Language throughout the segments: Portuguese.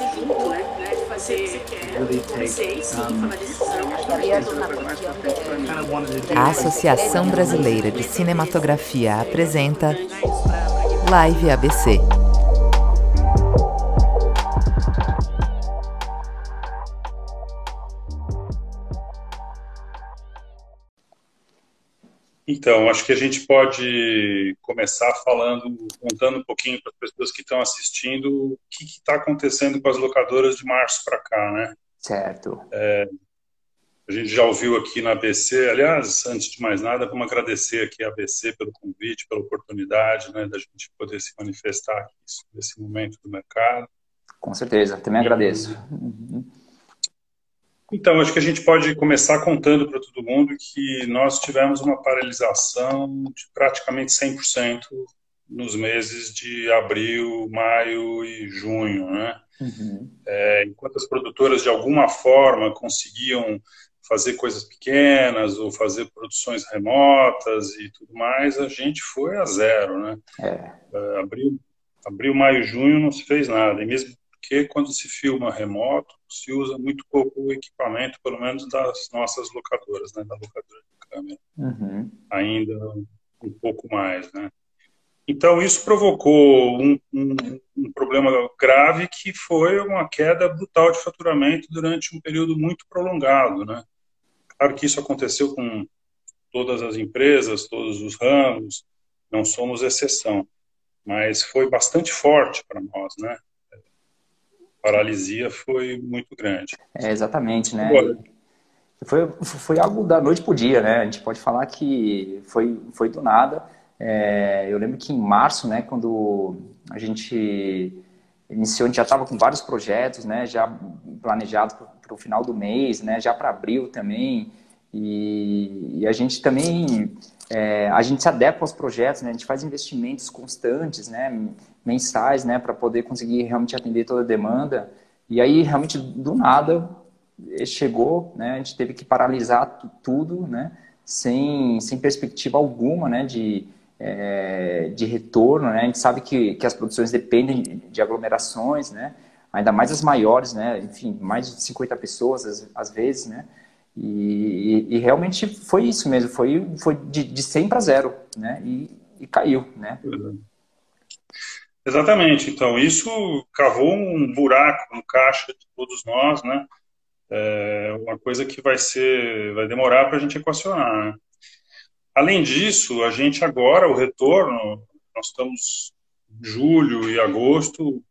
né? De fazer, tomar decisão. A Associação Brasileira de Cinematografia apresenta Live ABC. Então, acho que a gente pode começar falando, contando um pouquinho para as pessoas que estão assistindo o que está acontecendo com as locadoras de março para cá, né? Certo. É, a gente já ouviu aqui na ABC, aliás, antes de mais nada, vamos agradecer aqui a ABC pelo convite, pela oportunidade, né, da gente poder se manifestar aqui nesse momento do mercado. Com certeza, também agradeço. Uhum. Então, acho que a gente pode começar contando para todo mundo que nós tivemos uma paralisação de praticamente 100% nos meses de abril, maio e junho, né? Uhum. É, enquanto as produtoras de alguma forma conseguiam fazer coisas pequenas ou fazer produções remotas e tudo mais, a gente foi a zero, né? É. é abril, abril, maio, junho não se fez nada. E mesmo porque quando se filma remoto, se usa muito pouco o equipamento, pelo menos das nossas locadoras, né, da locadora de câmera. Uhum. Ainda um pouco mais, né? Então, isso provocou um, um, um, problema grave que foi uma queda brutal de faturamento durante um período muito prolongado. Né? Claro que isso aconteceu com todas as empresas, todos os ramos, não somos exceção, mas foi bastante forte para nós. Né? Paralisia foi muito grande. É, exatamente, né? Foi, foi algo da noite para o dia, né? A gente pode falar que foi, foi do nada. É, eu lembro que em março, né, quando a gente iniciou, a gente já estava com vários projetos, né, já planejados para o final do mês, né, já para abril também. E, e, a gente também é, a gente se adequa aos projetos, né, a gente faz investimentos constantes, né, mensais, né, para poder conseguir realmente atender toda a demanda. E aí, realmente, do nada, chegou, né, a gente teve que paralisar tudo, né, sem, sem perspectiva alguma, né, de, é, de retorno, né, a gente sabe que, que as produções dependem de aglomerações, né, ainda mais as maiores, né, enfim, mais de 50 pessoas às, às vezes, né, e, e, realmente foi isso mesmo, foi, foi de, de 100 para zero, né, e, e caiu, né. Uhum. Exatamente. Então, isso cavou um buraco no caixa de todos nós, né? É uma coisa que vai ser, vai demorar para a gente equacionar. Né? Além disso, a gente agora, o retorno, nós estamos em julho e agosto,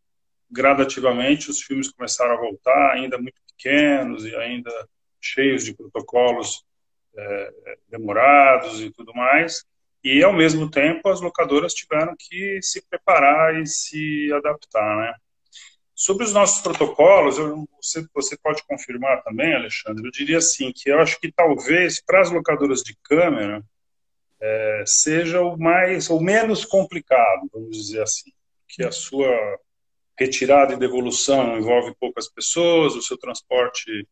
gradativamente os filmes começaram a voltar, ainda muito pequenos e ainda cheios de protocolos é, demorados e tudo mais. E, ao mesmo tempo, as locadoras tiveram que se preparar e se adaptar, né? Sobre os nossos protocolos, eu, você, você pode confirmar também, Alexandre, eu diria assim, que eu acho que talvez para as locadoras de câmera é, seja o mais, ou menos complicado, vamos dizer assim, que a sua retirada e devolução envolve poucas pessoas, o seu transporte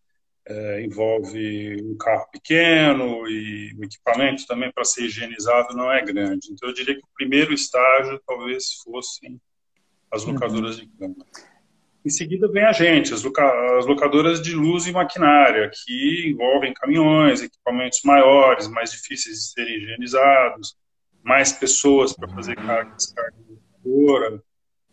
é, envolve um carro pequeno e o equipamento também para ser higienizado não é grande. Então eu diria que o primeiro estágio talvez fossem as uhum. locadoras uhum. de câmera. Em seguida vem a gente, as, loca as locadoras de luz e maquinária, que envolvem caminhões, equipamentos maiores, mais difíceis de serem higienizados, mais pessoas para fazer carga e descarga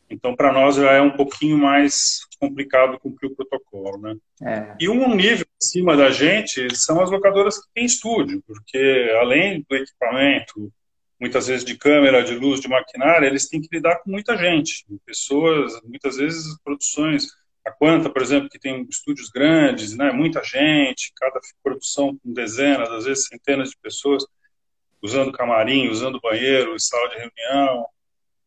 então, para nós já é um pouquinho mais complicado cumprir o protocolo, né? É. E um nível acima da gente são as locadoras que têm estúdio, porque além do equipamento, muitas vezes de câmera, de luz, de maquinária, eles têm que lidar com muita gente, pessoas, muitas vezes produções. A Quanta, por exemplo, que tem estúdios grandes, né? Muita gente, cada produção com dezenas, às vezes centenas de pessoas usando camarim, usando banheiro, sala de reunião.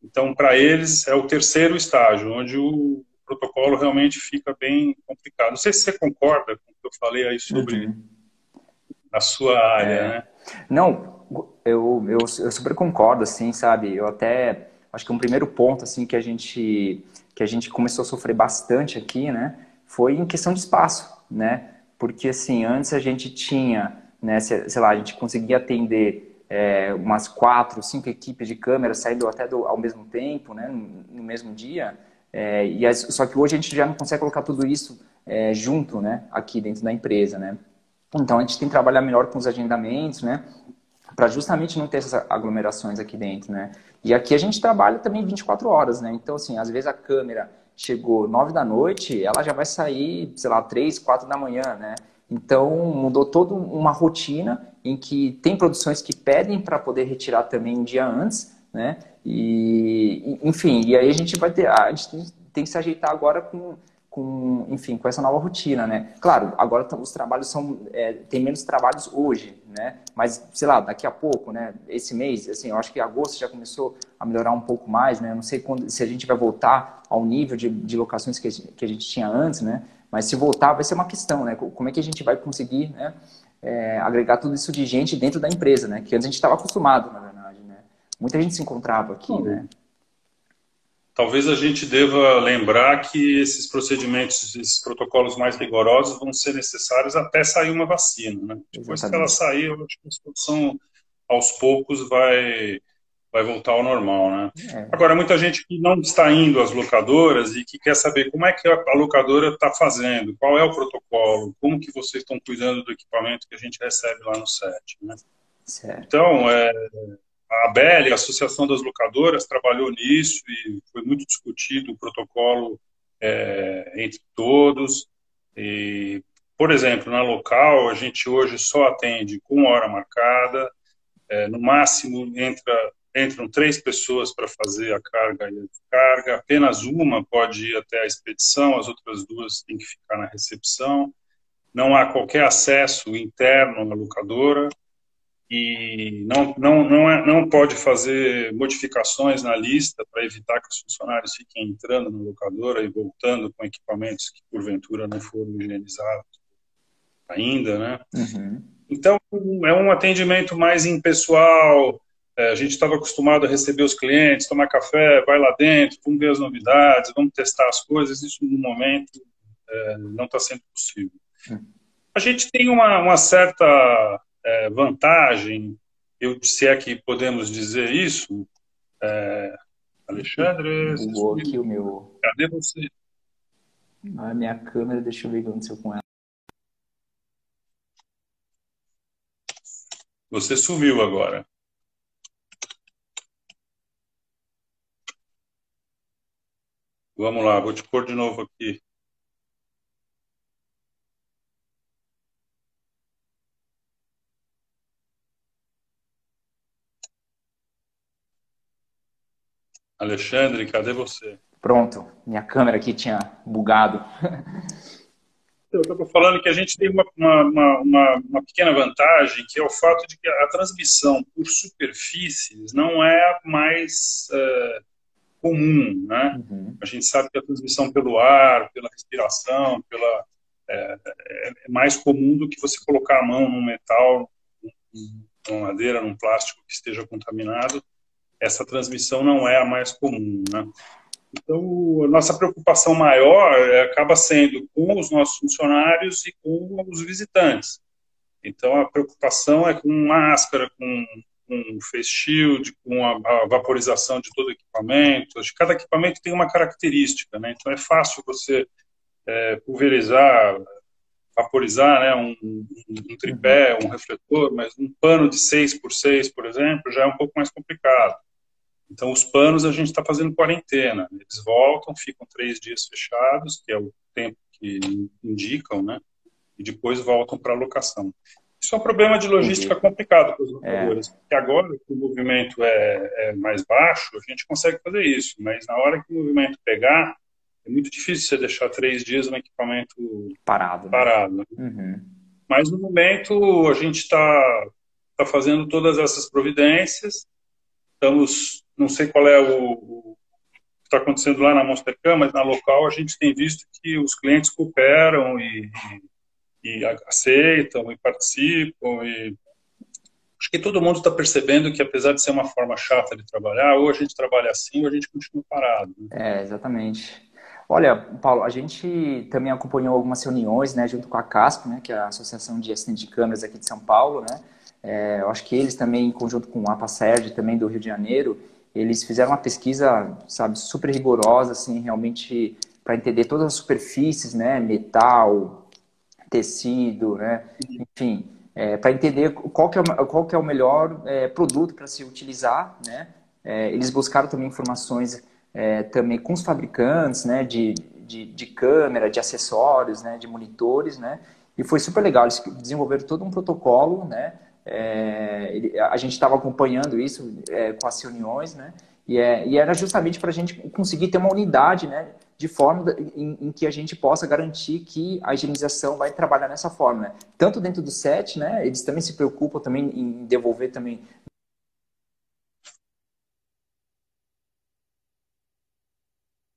Então, para eles, é o terceiro estágio, onde o protocolo realmente fica bem complicado. Não sei se você concorda com o que eu falei aí sobre uhum. a sua área, é. né? Não, eu, eu, eu super concordo, assim, sabe? Eu até acho que um primeiro ponto, assim, que a gente que a gente começou a sofrer bastante aqui, né, foi em questão de espaço, né? Porque, assim, antes a gente tinha, né, sei lá, a gente conseguia atender é, umas quatro, cinco equipes de câmeras saindo até do, ao mesmo tempo, né, no, no mesmo dia, É, e as, só que hoje a gente já não consegue colocar tudo isso é, junto, né, aqui dentro da empresa, né. Então a gente tem que trabalhar melhor com os agendamentos, né, para justamente não ter essas aglomerações aqui dentro, né. E aqui a gente trabalha também 24 horas, né. Então assim, às vezes a câmera chegou 9 da noite, ela já vai sair, sei lá, 3, 4 da manhã, né. Então mudou toda uma rotina em que tem produções que pedem para poder retirar também um dia antes, né? E, enfim, e aí a gente vai ter, a gente tem, que se ajeitar agora com, com, enfim, com essa nova rotina, né? Claro, agora os trabalhos são, é, tem menos trabalhos hoje, né? Mas, sei lá, daqui a pouco, né? Esse mês, assim, eu acho que agosto já começou a melhorar um pouco mais, né? Eu não sei quando, se a gente vai voltar ao nível de, de locações que, que a gente tinha antes, né? Mas se voltar, vai ser uma questão, né? Como é que a gente vai conseguir, né? É, agregar tudo isso de gente dentro da empresa, né? Que antes a gente estava acostumado, na verdade, né? Muita gente se encontrava aqui, uhum. né? Talvez a gente deva lembrar que esses procedimentos, esses protocolos mais rigorosos vão ser necessários até sair uma vacina, né? Depois Exatamente. que ela sair, eu acho que a situação aos poucos vai vai voltar ao normal, né? É. Agora, muita gente que não está indo às locadoras e que quer saber como é que a locadora está fazendo, qual é o protocolo, como que vocês estão cuidando do equipamento que a gente recebe lá no set, né? Certo. Então, é, a ABEL, a Associação das Locadoras, trabalhou nisso e foi muito discutido o protocolo é, entre todos. E, por exemplo, na local, a gente hoje só atende com hora marcada, é, no máximo entra entram três pessoas para fazer a carga e a descarga, apenas uma pode ir até a expedição, as outras duas têm que ficar na recepção. Não há qualquer acesso interno na locadora e não, não, não, é, não pode fazer modificações na lista para evitar que os funcionários fiquem entrando na locadora e voltando com equipamentos que porventura não foram higienizados ainda, né? Uhum. Então, é um atendimento mais impessoal, a gente estava acostumado a receber os clientes, tomar café, vai lá dentro, vamos ver as novidades, vamos testar as coisas. Isso, no momento, é, não está sendo possível. Hum. A gente tem uma, uma certa é, vantagem, eu, se é que podemos dizer isso, é, Alexandre. Bugou aqui o meu. Cadê você? A minha câmera, deixa eu ver o que aconteceu com ela. Você sumiu agora. Vamos lá, vou te pôr de novo aqui. Alexandre, cadê você? Pronto, minha câmera aqui tinha bugado. Eu estou falando que a gente tem uma, uma, uma, uma, pequena vantagem, que é o fato de que a transmissão por superfícies não é mais uh, comum, né? Uhum. A gente sabe que a transmissão pelo ar, pela respiração, pela é, é, é mais comum do que você colocar a mão num metal, numa madeira, num plástico que esteja contaminado. Essa transmissão não é a mais comum, né? Então, a nossa preocupação maior é, acaba sendo com os nossos funcionários e com os visitantes. Então, a preocupação é com máscara, com com face shield, com a, a, vaporização de todo o equipamento. Acho que cada equipamento tem uma característica, né? Então é fácil você é, pulverizar, vaporizar né, um, um, um, tripé, um refletor, mas um pano de 6 por 6 por exemplo, já é um pouco mais complicado. Então, os panos a gente está fazendo quarentena. Eles voltam, ficam três dias fechados, que é o tempo que indicam, né? E depois voltam para a locação. Isso é um problema de logística Entendi. complicado para os. É. Porque agora que o movimento é, é, mais baixo, a gente consegue fazer isso. Mas na hora que o movimento pegar, é muito difícil você deixar três dias no equipamento parado. Né? parado. Né? Uhum. Mas no momento a gente está tá fazendo todas essas providências. Estamos, não sei qual é o, o que está acontecendo lá na Monstercam, mas na local a gente tem visto que os clientes cooperam e, e e aceitam e participam e acho que todo mundo está percebendo que apesar de ser uma forma chata de trabalhar, ou a gente trabalha assim ou a gente continua parado. Né? É, exatamente. Olha, Paulo, a gente também acompanhou algumas reuniões, né, junto com a CASP, né, que é a Associação de Assistentes de Câmeras aqui de São Paulo, né, é, eu acho que eles também, em conjunto com o APASERD, também do Rio de Janeiro, eles fizeram uma pesquisa, sabe, super rigorosa, assim, realmente para entender todas as superfícies, né, metal, tecido, né, enfim, é, para entender qual que é, qual que é o melhor é, produto para se utilizar, né. É, eles buscaram também informações é, também com os fabricantes, né, de, de, de, câmera, de acessórios, né, de monitores, né, e foi super legal. Eles desenvolveram todo um protocolo, né, é, a gente estava acompanhando isso com as reuniões, né, e, é, e era justamente para a gente conseguir ter uma unidade, né, de forma em, em, que a gente possa garantir que a higienização vai trabalhar nessa forma, né? Tanto dentro do set, né? Eles também se preocupam também em devolver também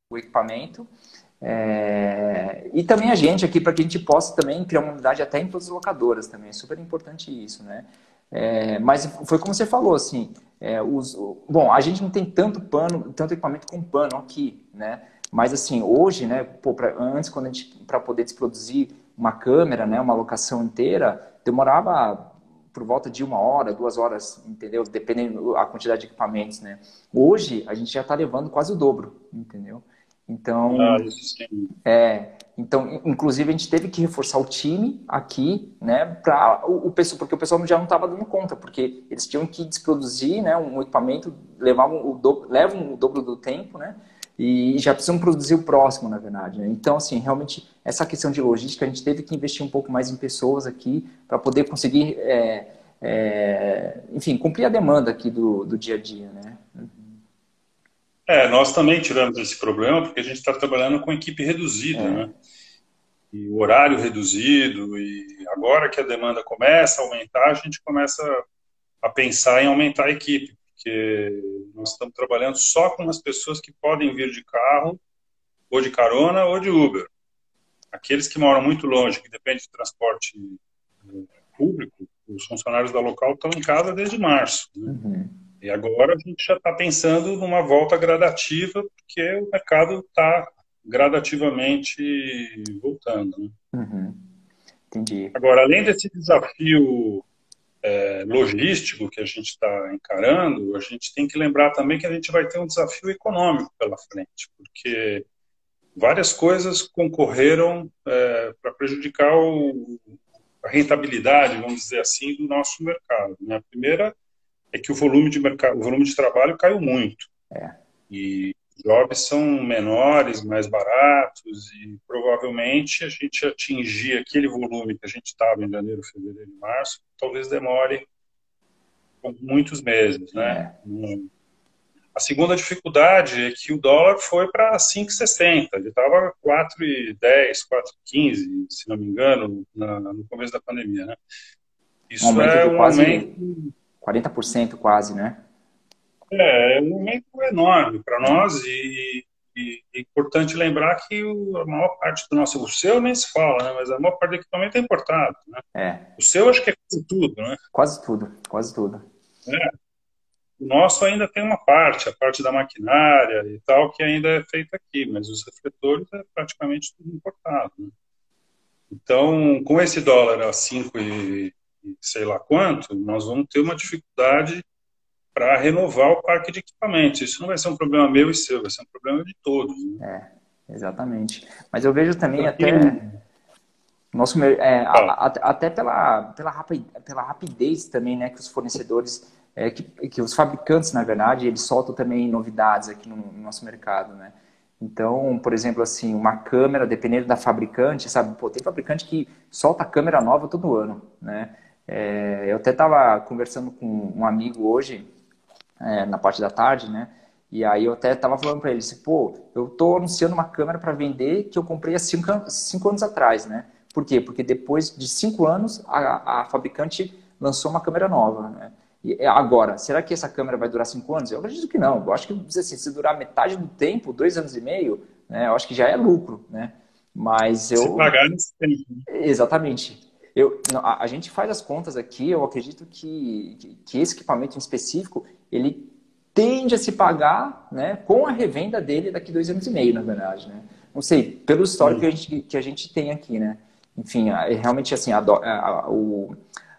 o equipamento. É... E também a gente aqui, para que a gente possa também criar uma unidade até em todas as locadoras também. É super importante isso, né? É... Mas foi como você falou, assim, é, os... bom, a gente não tem tanto pano, tanto equipamento com pano aqui, né? Mas assim, hoje, né, pô, pra, antes quando a gente, para poder desproduzir uma câmera, né, uma locação inteira, demorava por volta de uma hora, duas horas, entendeu? Dependendo da quantidade de equipamentos, né? Hoje a gente já está levando quase o dobro, entendeu? Então, ah, é, então, inclusive a gente teve que reforçar o time aqui, né, para o, o pessoal, porque o pessoal já não estava dando conta, porque eles tinham que desproduzir, né, um equipamento levavam o dobro, levam o dobro do tempo, né, e já precisam produzir o próximo, na verdade. Né? Então, assim, realmente essa questão de logística a gente teve que investir um pouco mais em pessoas aqui para poder conseguir, é, é, enfim, cumprir a demanda aqui do, do dia a dia, né? É, nós também tivemos esse problema porque a gente está trabalhando com equipe reduzida, é. né? E o horário reduzido, e agora que a demanda começa a aumentar, a gente começa a pensar em aumentar a equipe, porque nós estamos trabalhando só com as pessoas que podem vir de carro, ou de carona, ou de Uber. Aqueles que moram muito longe, que dependem de transporte eh, público, os funcionários da local estão em casa desde março. Né? Uhum. E agora a gente já está pensando numa volta gradativa, porque o mercado está gradativamente voltando. Né? Uhum. Entendi. Agora, além desse desafio é, logístico que a gente está encarando, a gente tem que lembrar também que a gente vai ter um desafio econômico pela frente, porque várias coisas concorreram é, para prejudicar o, a rentabilidade, vamos dizer assim, do nosso mercado. Né? A primeira é que o volume de mercado, o volume de trabalho caiu muito. É. E jobs são menores, mais baratos e provavelmente a gente atingir aquele volume que a gente estava em janeiro, fevereiro e março, talvez demore muitos meses, né? É. A segunda dificuldade é que o dólar foi para 5,60. Ele estava 4,10, 4,15, se não me engano, na, no começo da pandemia, né? Isso um é um aumento 40% quase, né? É, é um aumento enorme para nós e, e, é importante lembrar que o, a maior parte do nosso, o seu nem se fala, né? mas a maior parte do equipamento é importado, né? É. O seu acho que é quase tudo, né? Quase tudo, quase tudo. É. O nosso ainda tem uma parte, a parte da maquinária e tal, que ainda é feita aqui, mas os refletores é praticamente tudo importado. Né? Então, com esse dólar a 5 e sei lá quanto, nós vamos ter uma dificuldade para renovar o parque de equipamentos. Isso não vai ser um problema meu e seu, vai ser um problema de todos. Né? É, exatamente. Mas eu vejo também até nosso é, a, até pela pela rapidez, pela rapidez também, né, que os fornecedores é, que, que os fabricantes, na verdade, eles soltam também novidades aqui no, no nosso mercado, né? Então, por exemplo, assim, uma câmera, dependendo da fabricante, sabe? Pô, tem fabricante que solta câmera nova todo ano, né? É, eu até estava conversando com um amigo hoje, é, na parte da tarde, né? E aí eu até estava falando para ele, assim, pô, eu estou anunciando uma câmera para vender que eu comprei há cinco, cinco anos atrás, né? Por quê? Porque depois de cinco anos, a, a fabricante lançou uma câmera nova, né? E é, agora, será que essa câmera vai durar cinco anos? Eu acredito que não. Eu acho que assim, se durar metade do tempo, dois anos e meio, né, eu acho que já é lucro, né? Mas eu. Se pagar. Né? Exatamente. Eu, a, a, gente faz as contas aqui, eu acredito que, que esse equipamento em específico, ele tende a se pagar né, com a revenda dele daqui dois anos e meio, na verdade. Né? Não sei, pelo histórico que a, gente, que a gente tem aqui, né? Enfim, realmente assim, a, a, a, o,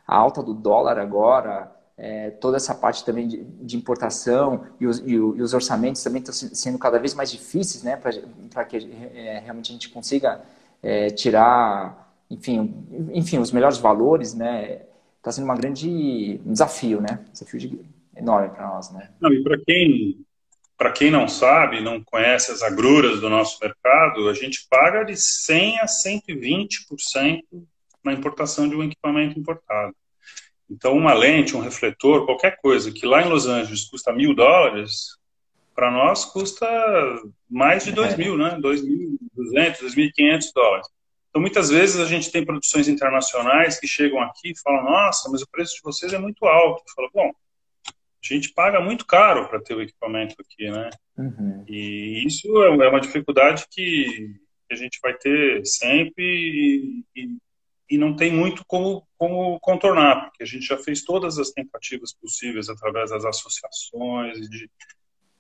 a alta do dólar agora, é, toda essa parte também de, de importação e os, e, os, orçamentos também estão sendo cada vez mais difíceis, né, para que é, realmente a gente consiga é, tirar, enfim, enfim, os melhores valores, né, está sendo uma grande um desafio, né, desafio de, enorme para nós, né. Não, e para quem para quem não sabe, não conhece as agruras do nosso mercado, a gente paga de 100 a 120% na importação de um equipamento importado. Então, uma lente, um refletor, qualquer coisa que lá em Los Angeles custa mil dólares, para nós custa mais de dois mil, né? 2.200, 2.500 dólares. Então, muitas vezes a gente tem produções internacionais que chegam aqui e falam: Nossa, mas o preço de vocês é muito alto. Eu falo: Bom, a gente paga muito caro para ter o equipamento aqui, né? Uhum. E isso é, é uma dificuldade que a gente vai ter sempre e, e, e, não tem muito como, como contornar, porque a gente já fez todas as tentativas possíveis através das associações e, de,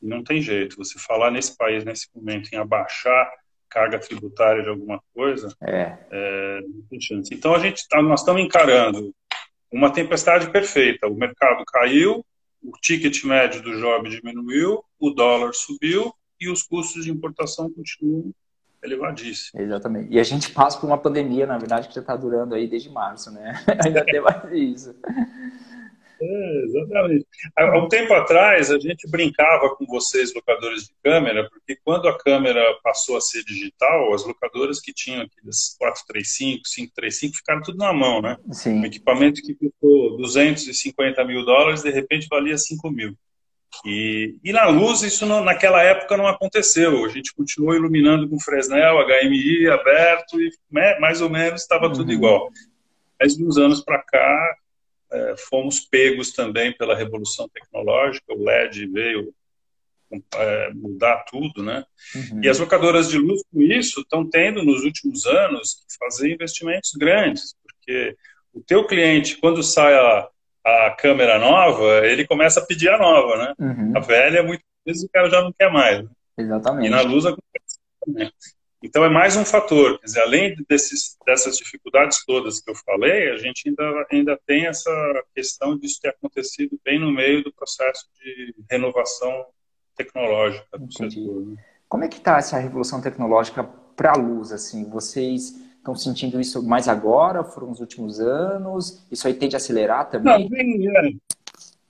não tem jeito. Você falar nesse país, nesse momento, em abaixar carga tributária de alguma coisa, é. É, não tem chance. Então a gente tá, nós estamos encarando uma tempestade perfeita. O mercado caiu, o ticket médio do job diminuiu, o dólar subiu e os custos de importação continuam elevadíssimos. Exatamente. E a gente passa por uma pandemia, na verdade, que já está durando aí desde março, né? Ainda tem mais isso. É, exatamente. Há um tempo atrás, a gente brincava com vocês, locadores de câmera, porque quando a câmera passou a ser digital, as locadoras que tinham aqueles 435, 535, ficaram tudo na mão, né? Sim. Um equipamento que custou 250 mil dólares, de repente valia 5 mil. E, e na luz, isso não, naquela época não aconteceu. A gente continuou iluminando com Fresnel, HMI aberto e né, mais ou menos estava uhum. tudo igual. Mas de uns anos para cá, é, fomos pegos também pela revolução tecnológica, o LED veio é, mudar tudo, né? Uhum. E as locadoras de luz, com isso, estão tendo nos últimos anos que fazer investimentos grandes, porque o teu cliente, quando sai a, a câmera nova, ele começa a pedir a nova, né? Uhum. A velha, muitas vezes, o cara já não quer mais. Né? Exatamente. E na luz acontece também. Então é mais um fator, quer dizer, além desses, dessas dificuldades todas que eu falei, a gente ainda, ainda tem essa questão disso ter acontecido bem no meio do processo de renovação tecnológica do Entendi. setor. Né? Como é que está essa revolução tecnológica para a luz? Assim, vocês estão sentindo isso mais agora? Foram os últimos anos? Isso aí tende a acelerar também? Não, vem, é,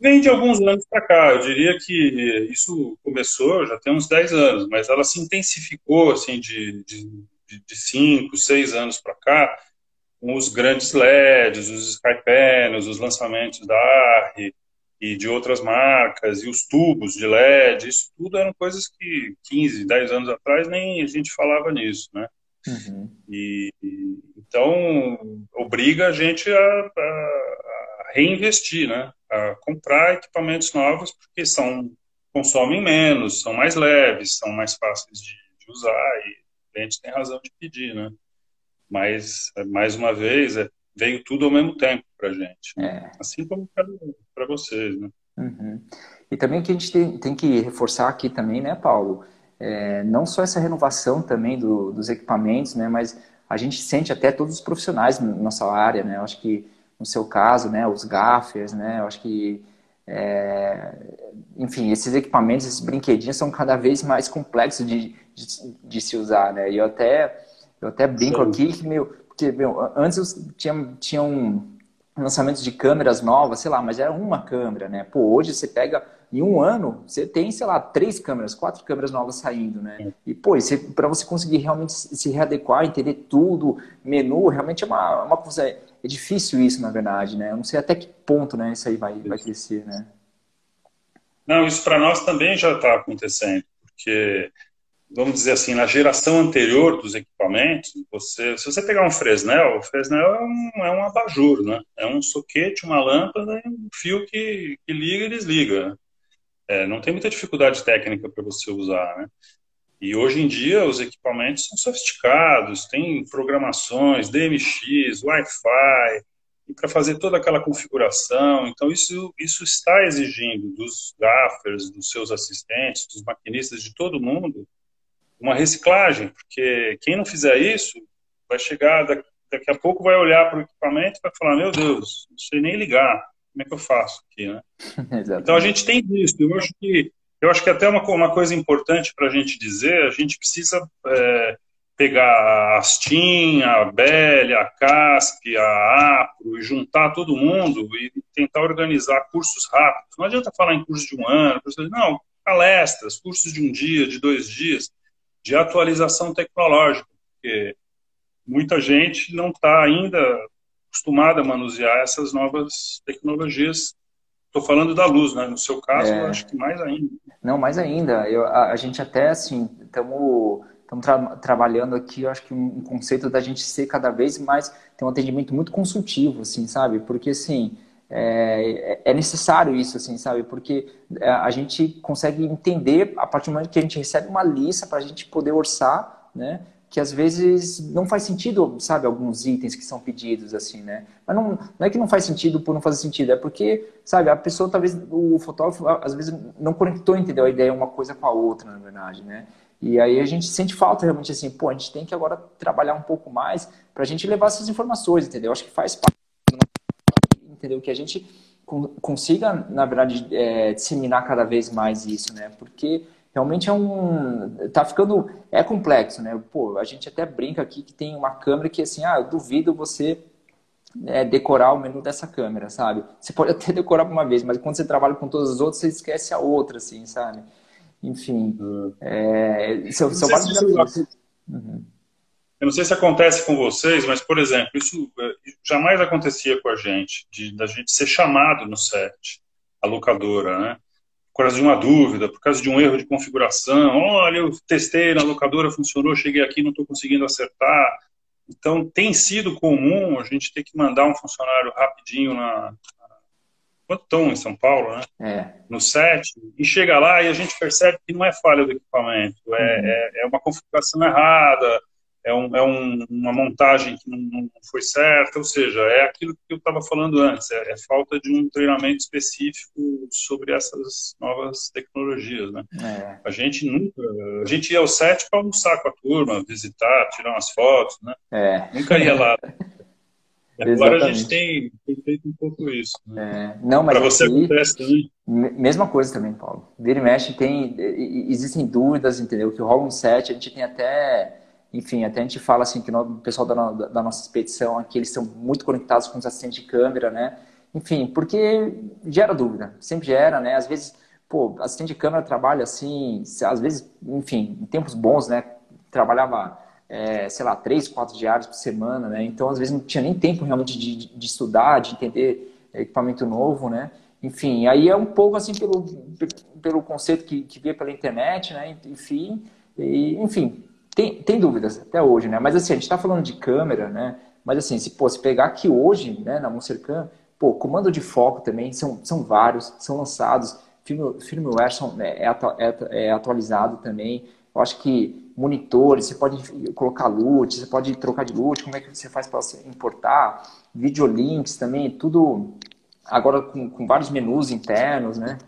vem de alguns anos para cá. Eu diria que isso começou já tem uns 10 anos, mas ela se intensificou assim de, de, de 5, 6 anos para cá, com os grandes LEDs, os Skypanels, os lançamentos da ARRI e de outras marcas, e os tubos de LED, isso tudo eram coisas que 15, 10 anos atrás nem a gente falava nisso, né? Uhum. E, então, obriga a gente a, a, a reinvestir, né? A comprar equipamentos novos porque são consomem menos, são mais leves, são mais fáceis de, de usar e o cliente tem razão de pedir, né? Mas mais uma vez é, veio tudo ao mesmo tempo para gente, é. assim como para vocês, né? Uhum. E também que a gente tem, tem, que reforçar aqui também, né, Paulo? É, não só essa renovação também do, dos equipamentos, né, mas a gente sente até todos os profissionais na nossa área, né? Eu acho que no seu caso, né, os gaffers, né, eu acho que, é, enfim, esses equipamentos, esses brinquedinhos são cada vez mais complexos de, de, de se usar, né, e eu até, eu até brinco Sim. aqui que, meu, porque, meu, antes tinha, tinham lançamentos de câmeras novas, sei lá, mas era uma câmera, né, pô, hoje você pega em um ano, você tem, sei lá, três câmeras, quatro câmeras novas saindo, né? E, pô, para você conseguir realmente se readequar, entender tudo, menu, realmente é uma, uma coisa é difícil isso, na verdade, né? Eu não sei até que ponto né, isso aí vai, vai crescer, né? Não, isso para nós também já está acontecendo, porque, vamos dizer assim, na geração anterior dos equipamentos, você, se você pegar um Fresnel, o Fresnel é um, é um abajur, né? É um soquete, uma lâmpada e um fio que, que liga e desliga. É, não tem muita dificuldade técnica para você usar, né? E hoje em dia os equipamentos são sofisticados, tem programações, DMX, Wi-Fi, e para fazer toda aquela configuração. Então, isso, isso está exigindo dos gaffers, dos seus assistentes, dos maquinistas, de todo mundo, uma reciclagem, porque quem não fizer isso vai chegar, daqui, daqui a pouco vai olhar para o equipamento e vai falar: Meu Deus, não sei nem ligar. como é que eu faço aqui, né? então a gente tem visto. Eu acho que eu acho que até uma, uma coisa importante para a gente dizer, a gente precisa é, pegar a Astim, a Bell, a CASP, a APRO e juntar todo mundo e tentar organizar cursos rápidos. Não adianta falar em curso de um ano, não, palestras, cursos de um dia, de dois dias, de atualização tecnológica, porque muita gente não está ainda acostumada a manusear essas novas tecnologias. Estou falando da luz, né? No seu caso, é... acho que mais ainda. Não, mais ainda. Eu, a, a gente até, assim, estamos tra trabalhando aqui, eu acho que um, um conceito da gente ser cada vez mais, ter um atendimento muito consultivo, assim, sabe? Porque, assim, é, é, necessário isso, assim, sabe? Porque é, a gente consegue entender a partir do momento que a gente recebe uma lista para a gente poder orçar, né? Que às vezes não faz sentido, sabe, alguns itens que são pedidos, assim, né? Mas não, não é que não faz sentido por não fazer sentido, é porque, sabe, a pessoa, talvez, o fotógrafo, às vezes não conectou, entendeu? A ideia uma coisa com a outra, na verdade, né? E aí a gente sente falta realmente assim, pô, a gente tem que agora trabalhar um pouco mais para a gente levar essas informações, entendeu? Acho que faz parte entendeu? Que a gente consiga, na verdade, é, disseminar cada vez mais isso, né? Porque realmente é um. tá ficando. é complexo, né? Pô, a gente até brinca aqui que tem uma câmera que, assim, ah, eu duvido você é, decorar o menu dessa câmera, sabe? Você pode até decorar uma vez, mas quando você trabalha com todas as outras, você esquece a outra, assim, sabe? Enfim. Uhum. É, são, são vários desafios. Uhum. Eu não sei se acontece com vocês, mas, por exemplo, isso eh, jamais acontecia com a gente, de da gente ser chamado no set, a locadora, né? Por causa de uma dúvida, por causa de um erro de configuração. Olha, eu testei na locadora, funcionou, cheguei aqui, não estou conseguindo acertar. Então, tem sido comum a gente ter que mandar um funcionário rapidinho na. Estão em São Paulo, né? É. No set, e chega lá e a gente percebe que não é falha do equipamento, é, uhum. é, é uma configuração errada, é, um, é um, uma montagem que não, não, foi certa, ou seja, é aquilo que eu estava falando antes, é, é, falta de um treinamento específico sobre essas novas tecnologias, né? É. A gente nunca, a gente ia ao set para almoçar com a turma, visitar, tirar umas fotos, né? É. Nunca ia lá. Agora a gente tem, tem, feito um pouco isso. Né? É. Não, mas para você acontece também. Mesma coisa também, Paulo. Vira e mexe, tem, existem dúvidas, entendeu? Que rola um set, a gente tem até enfim, até a gente fala assim que o pessoal da, da nossa expedição aqui, eles são muito conectados com os assistentes de câmera, né? Enfim, porque gera dúvida, sempre gera, né? Às vezes, pô, assistente de câmera trabalha assim, às vezes, enfim, em tempos bons, né? Trabalhava, é, sei lá, três, quatro diários por semana, né? Então, às vezes, não tinha nem tempo realmente de, de estudar, de entender equipamento novo, né? Enfim, aí é um pouco assim pelo, pelo conceito que, que via pela internet, né? Enfim, e, enfim, tem, tem dúvidas até hoje, né? Mas assim, a gente está falando de câmera, né? Mas assim, se, pô, se pegar aqui hoje, né, na Monstercam, pô, comando de foco também, são, são vários, são lançados, firmware são, é, é, é, é atualizado também. Eu acho que monitores, você pode colocar LUT, você pode trocar de LUT, como é que você faz para importar, videolinks também, tudo agora com, com vários menus internos, né?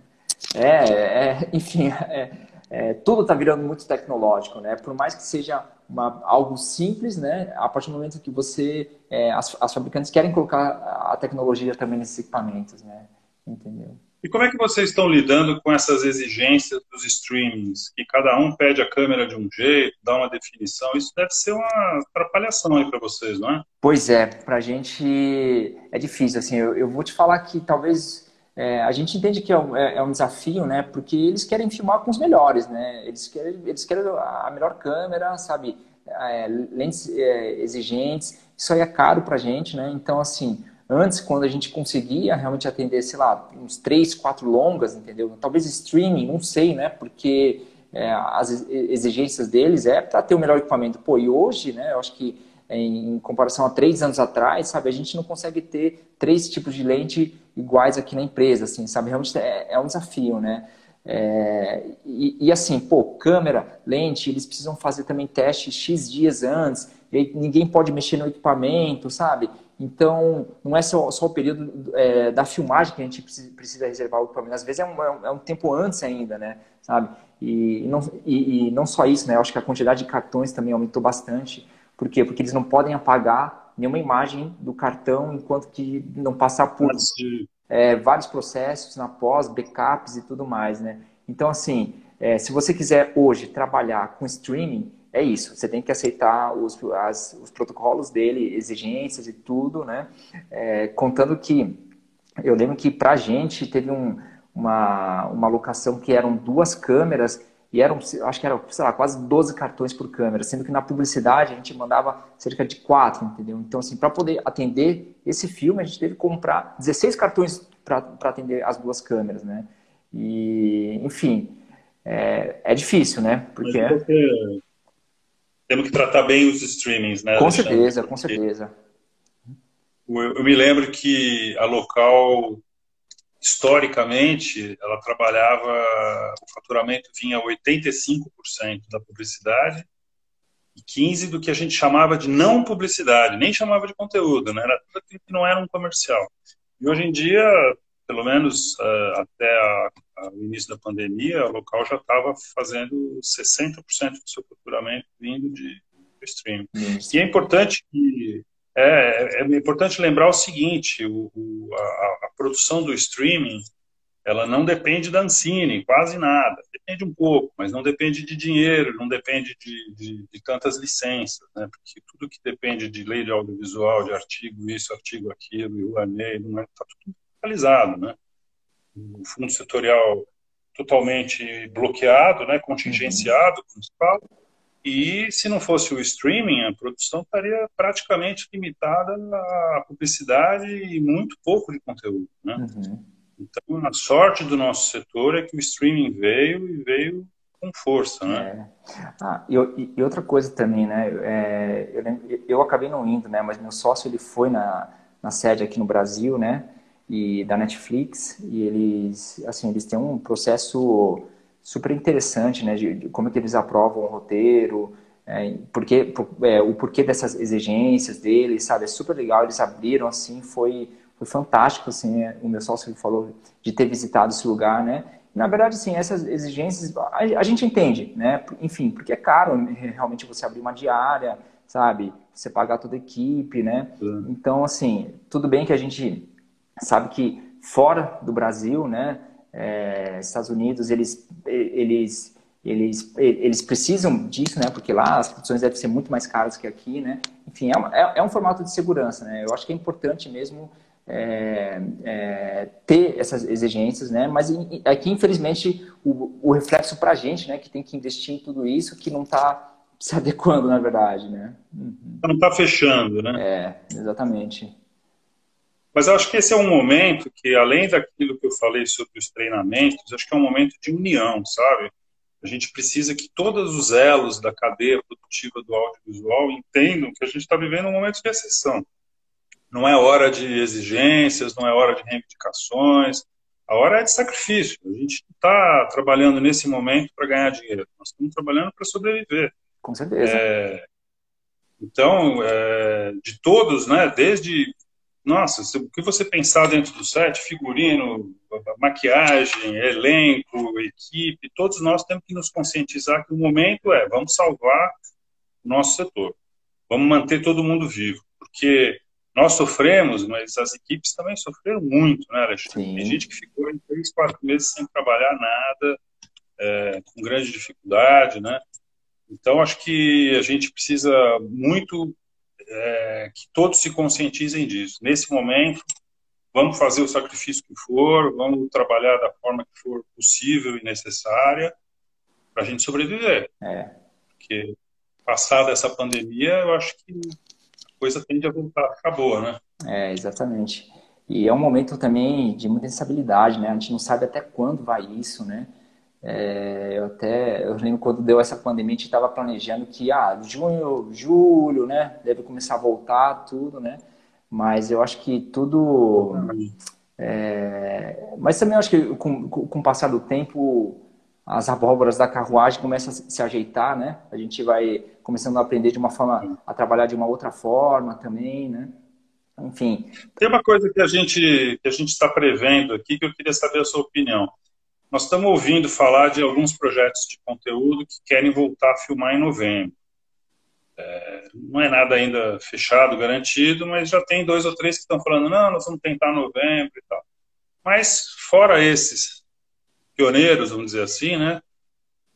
É, é enfim, é, é, tudo está virando muito tecnológico, né? Por mais que seja uma, algo simples, né? A partir do momento que você, é, as, as, fabricantes querem colocar a tecnologia também nesses equipamentos, né? Entendeu? E como é que vocês estão lidando com essas exigências dos streamings? Que cada um pede a câmera de um jeito, dá uma definição. Isso deve ser uma atrapalhação aí para vocês, não é? Pois é, para a gente é difícil. Assim, eu, eu vou te falar que talvez é, a gente entende que é um, é, é um, desafio, né? Porque eles querem filmar com os melhores, né? Eles querem, eles querem a melhor câmera, sabe? É, lentes é, exigentes. Isso aí é caro pra gente, né? Então, assim, antes, quando a gente conseguia realmente atender, sei lá, uns três, quatro longas, entendeu? Talvez streaming, não sei, né? Porque é, as exigências deles é para ter o melhor equipamento. Pô, e hoje, né? Eu acho que em comparação a três anos atrás, sabe? A gente não consegue ter três tipos de lente iguais aqui na empresa, assim, sabe? Realmente é, é um desafio, né? É, e, e, assim, pô, câmera, lente, eles precisam fazer também teste X dias antes, e ninguém pode mexer no equipamento, sabe? Então, não é só, só o período é, da filmagem que a gente precisa reservar o equipamento, às vezes é um, é um tempo antes ainda, né? Sabe? E, e não, e, e não só isso, né? Eu acho que a quantidade de cartões também aumentou bastante. Por quê? Porque eles não podem apagar nenhuma imagem do cartão enquanto que não passar por. É, vários processos na pós, backups e tudo mais, né? Então, assim, é, se você quiser hoje trabalhar com streaming, é isso. Você tem que aceitar os, as, os protocolos dele, exigências e tudo, né? É, contando que eu lembro que para a gente teve um, uma, uma locação que eram duas câmeras e eram, acho que era, sei lá, quase 12 cartões por câmera, sendo que na publicidade a gente mandava cerca de quatro, entendeu? Então, assim, para poder atender esse filme, a gente teve que comprar 16 cartões para atender as duas câmeras, né? E, enfim, é, é difícil, né? Porque, porque temos que tratar bem os streamings, né? Com certeza, com certeza. Eu, eu me lembro que a local, historicamente, ela trabalhava, o faturamento vinha 85% da publicidade e 15% do que a gente chamava de não publicidade, nem chamava de conteúdo, né? Era tudo que não era um comercial. E hoje em dia, pelo menos uh, até a, a, o início da pandemia, o local já estava fazendo 60% do seu faturamento vindo de, streaming. E é importante que é, é, importante lembrar o seguinte: o, o, a, a, produção do streaming ela não depende da Ancine, quase nada. Depende um pouco, mas não depende de dinheiro, não depende de, de, de tantas licenças, né? Porque tudo que depende de lei de audiovisual, de artigo isso, artigo aquilo, e o ANEI, não é, tá tudo localizado, né? O fundo setorial totalmente bloqueado, né, contingenciado, como se fala, e se não fosse o streaming, a produção estaria praticamente limitada à publicidade e muito pouco de conteúdo, né? Uhum. Então, a sorte do nosso setor é que o streaming veio e veio com força, né? É. Ah, e, e, outra coisa também, né? É, eu, eu acabei não indo, né? Mas meu sócio ele foi na, na sede aqui no Brasil, né? e da Netflix e eles assim eles têm um processo super interessante né de, de como é que eles aprovam o roteiro é, porque é, o porquê dessas exigências deles sabe? É super legal eles abriram assim foi foi fantástico assim é, o meu sócio falou de ter visitado esse lugar né? Na verdade assim essas exigências a, a gente entende né? Enfim porque é caro realmente você abrir uma diária sabe? Você pagar toda a equipe né? Então assim tudo bem que a gente sabe que fora do Brasil, né, é, Estados Unidos, eles, eles, eles, eles precisam disso, né, porque lá as produções devem ser muito mais caras que aqui, né, enfim, é, uma, é, é um formato de segurança, né, eu acho que é importante mesmo é, é, ter essas exigências, né? Mas aqui, infelizmente, o, o reflexo para a gente, né, que tem que investir em tudo isso, que não está se adequando, na verdade, né? Uhum. Não está fechando, né? É, exatamente. Mas eu acho que esse é um momento que, além daquilo que eu falei sobre os treinamentos, acho que é um momento de união, sabe? A gente precisa que todos os elos da cadeia produtiva do audiovisual entendam que a gente está vivendo um momento de exceção. Não é hora de exigências, não é hora de reivindicações, a hora é de sacrifício. A gente não está trabalhando nesse momento para ganhar dinheiro, nós estamos trabalhando para sobreviver. Com certeza. É, então, é, de todos, né, desde nossa, o que você pensar dentro do set, figurino, maquiagem, elenco, equipe, todos nós temos que nos conscientizar que o momento é, vamos salvar o nosso setor, vamos manter todo mundo vivo, porque nós sofremos, mas as equipes também sofreram muito, né, Alexandre? Sim. Tem gente que ficou em três, quatro meses sem trabalhar nada, é, com grande dificuldade, né? Então, acho que a gente precisa muito é, que todos se conscientizem disso. Nesse momento, vamos fazer o sacrifício que for, vamos trabalhar da forma que for possível e necessária para a gente sobreviver. É. Porque, passada essa pandemia, eu acho que a coisa tende a voltar a ficar boa, né? É, exatamente. E é um momento também de muita instabilidade, né? A gente não sabe até quando vai isso, né? É, eu até eu lembro quando deu essa pandemia, a gente estava planejando que ah, junho, julho, né, deve começar a voltar tudo, né? Mas eu acho que tudo. É, mas também acho que com, com o passar do tempo, as abóboras da carruagem começam a se ajeitar, né? A gente vai começando a aprender de uma forma, a trabalhar de uma outra forma também, né? Enfim. Tem uma coisa que a gente que a gente está prevendo aqui que eu queria saber a sua opinião. Nós estamos ouvindo falar de alguns projetos de conteúdo que querem voltar a filmar em novembro. É, não é nada ainda fechado, garantido, mas já tem dois ou três que estão falando, não, nós vamos tentar novembro e tal. Mas fora esses pioneiros, vamos dizer assim, né?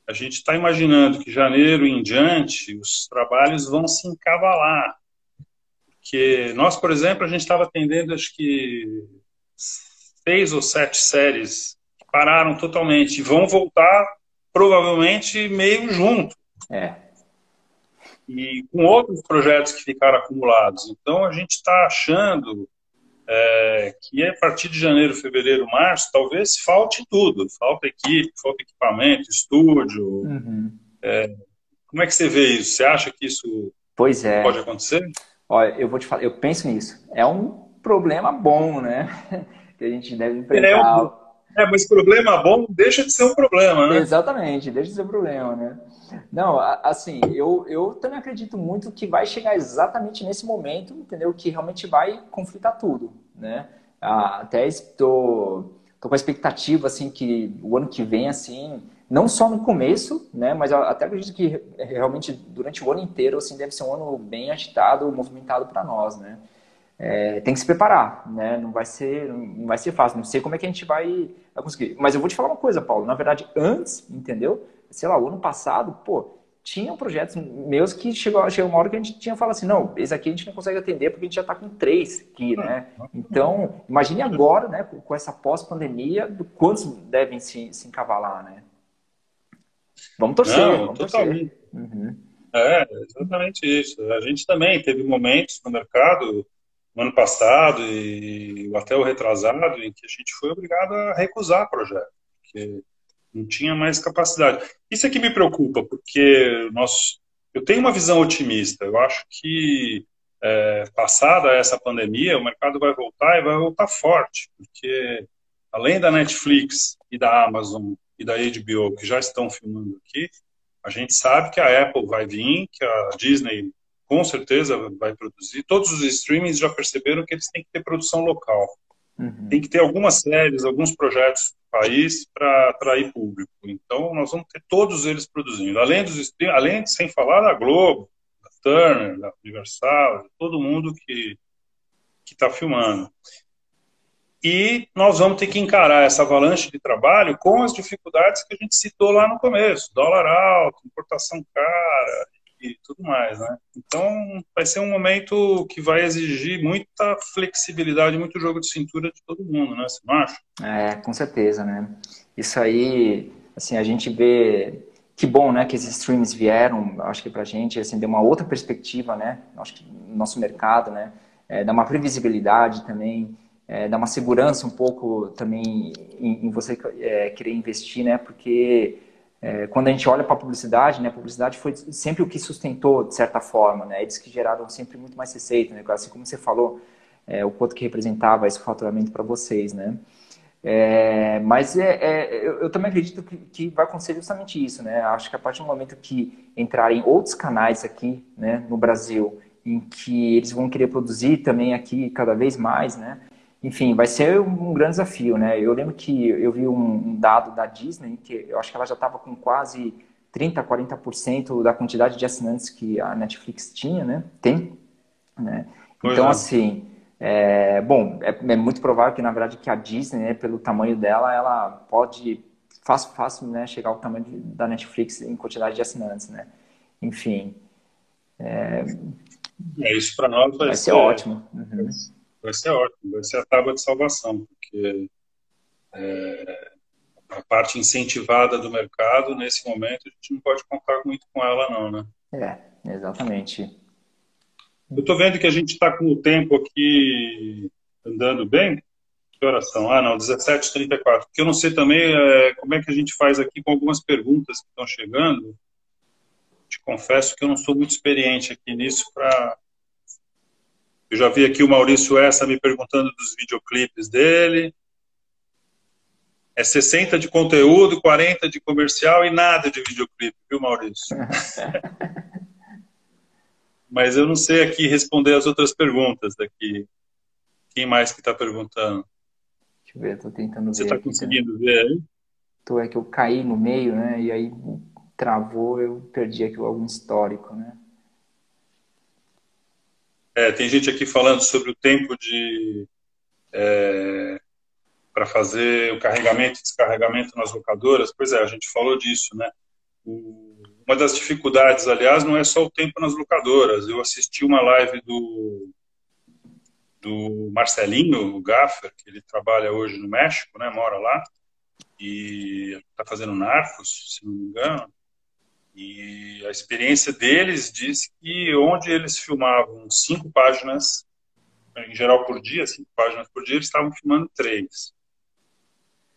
A gente está imaginando que janeiro em diante os trabalhos vão se encavalar. Porque nós, por exemplo, a gente estava atendendo acho que seis ou sete séries pararam totalmente e vão voltar provavelmente meio junto. É. E com outros projetos que ficaram acumulados. Então a gente está achando é, que a partir de janeiro, fevereiro, março, talvez falte tudo. Falta equipe, falta equipamento, estúdio. Uhum. É, como é que você vê isso? Você acha que isso pois é. pode acontecer? Olha, eu vou te falar, eu penso nisso. É um problema bom, né? que a gente deve enfrentar. É, um, é, mas problema bom deixa de ser um problema, né? Exatamente, deixa de ser um problema, né? Não, assim, eu, eu também acredito muito que vai chegar exatamente nesse momento, entendeu? Que realmente vai conflitar tudo, né? Até estou tô com a expectativa, assim, que o ano que vem, assim, não só no começo, né? Mas até acredito que realmente durante o ano inteiro, assim, deve ser um ano bem agitado, movimentado para nós, né? É, tem que se preparar, né? Não vai ser, não vai ser fácil. Não sei como é que a gente vai, vai conseguir. Mas eu vou te falar uma coisa, Paulo. Na verdade, antes, entendeu? sei lá, o ano passado, pô, tinham projetos meus que chegou, chegou uma hora que a gente tinha falado assim, não, esse aqui a gente não consegue atender porque a gente já está com três aqui, né? Então, imagine agora, né, com essa pós-pandemia, quantos devem se, se encavalar, né? Vamos torcer, não, vamos totalmente. torcer. Uhum. É, exatamente isso. A gente também teve momentos no mercado, no ano passado e até o retrasado, em que a gente foi obrigado a recusar projetos. Porque não tinha mais capacidade. Isso é que me preocupa, porque nós, eu tenho uma visão otimista. Eu acho que, é, passada essa pandemia, o mercado vai voltar e vai voltar forte, porque além da Netflix e da Amazon e da HBO, que já estão filmando aqui, a gente sabe que a Apple vai vir, que a Disney com certeza vai produzir. Todos os streamings já perceberam que eles têm que ter produção local. Uhum. Tem que ter algumas séries, alguns projetos no país para atrair público. Então, nós vamos ter todos eles produzindo. Além dos além de sem falar da Globo, da Turner, da Universal, todo mundo que que está filmando. E nós vamos ter que encarar essa avalanche de trabalho com as dificuldades que a gente citou lá no começo: dólar alto, importação cara, e tudo mais, né? Então, vai ser um momento que vai exigir muita flexibilidade, muito jogo de cintura de todo mundo, né? Você não acha? É, com certeza, né? Isso aí, assim, a gente vê que bom, né, que esses streams vieram, acho que pra gente, assim, deu uma outra perspectiva, né? Acho que no nosso mercado, né? É, dá uma previsibilidade também, é, dá uma segurança um pouco também em, em você é, querer investir, né? Porque é, quando a gente olha para a publicidade, né, a publicidade foi sempre o que sustentou, de certa forma, né, eles que geraram sempre muito mais receita, né, assim como você falou, é, o quanto que representava esse faturamento para vocês, né. É, mas é, é, eu, eu, também acredito que, que, vai acontecer justamente isso, né, acho que a partir do momento que entrarem outros canais aqui, né, no Brasil, em que eles vão querer produzir também aqui cada vez mais, né, enfim, vai ser um grande desafio, né? Eu lembro que eu vi um, dado da Disney, que eu acho que ela já estava com quase 30%, 40% da quantidade de assinantes que a Netflix tinha, né? Tem, né? Então, é. assim, é, bom, é, é, muito provável que, na verdade, que a Disney, né, pelo tamanho dela, ela pode, fácil, fácil, né, chegar ao tamanho da Netflix em quantidade de assinantes, né? Enfim. É, é isso para nós vai, vai ser, ser ótimo. Uhum vai ser ótimo, vai ser a tábua de salvação, porque é, a parte incentivada do mercado, nesse momento, a gente não pode contar muito com ela, não, né? É, exatamente. Eu estou vendo que a gente está com o tempo aqui andando bem. Que horas são? Ah, não, 17h34. Porque eu não sei também é, como é que a gente faz aqui com algumas perguntas que estão chegando. Te confesso que eu não sou muito experiente aqui nisso para eu já vi aqui o Maurício Essa me perguntando dos videoclipes dele. É 60 de conteúdo, 40 de comercial e nada de videoclipe, viu, Maurício? Mas eu não sei aqui responder as outras perguntas daqui. Quem mais que está perguntando? Deixa eu ver, estou tentando Você ver. Você está conseguindo ver aí? Tô, é que eu caí no meio, né? E aí travou, eu perdi aqui algum histórico, né? É, tem gente aqui falando sobre o tempo de. É, para fazer o carregamento e descarregamento nas locadoras. Pois é, a gente falou disso, né? Uma das dificuldades, aliás, não é só o tempo nas locadoras. Eu assisti uma live do, do Marcelinho, o Gaffer, que ele trabalha hoje no México, né? Mora lá e está fazendo Narcos, se não me engano. E a experiência deles diz que onde eles filmavam cinco páginas, em geral por dia, cinco páginas por dia, eles estavam filmando três.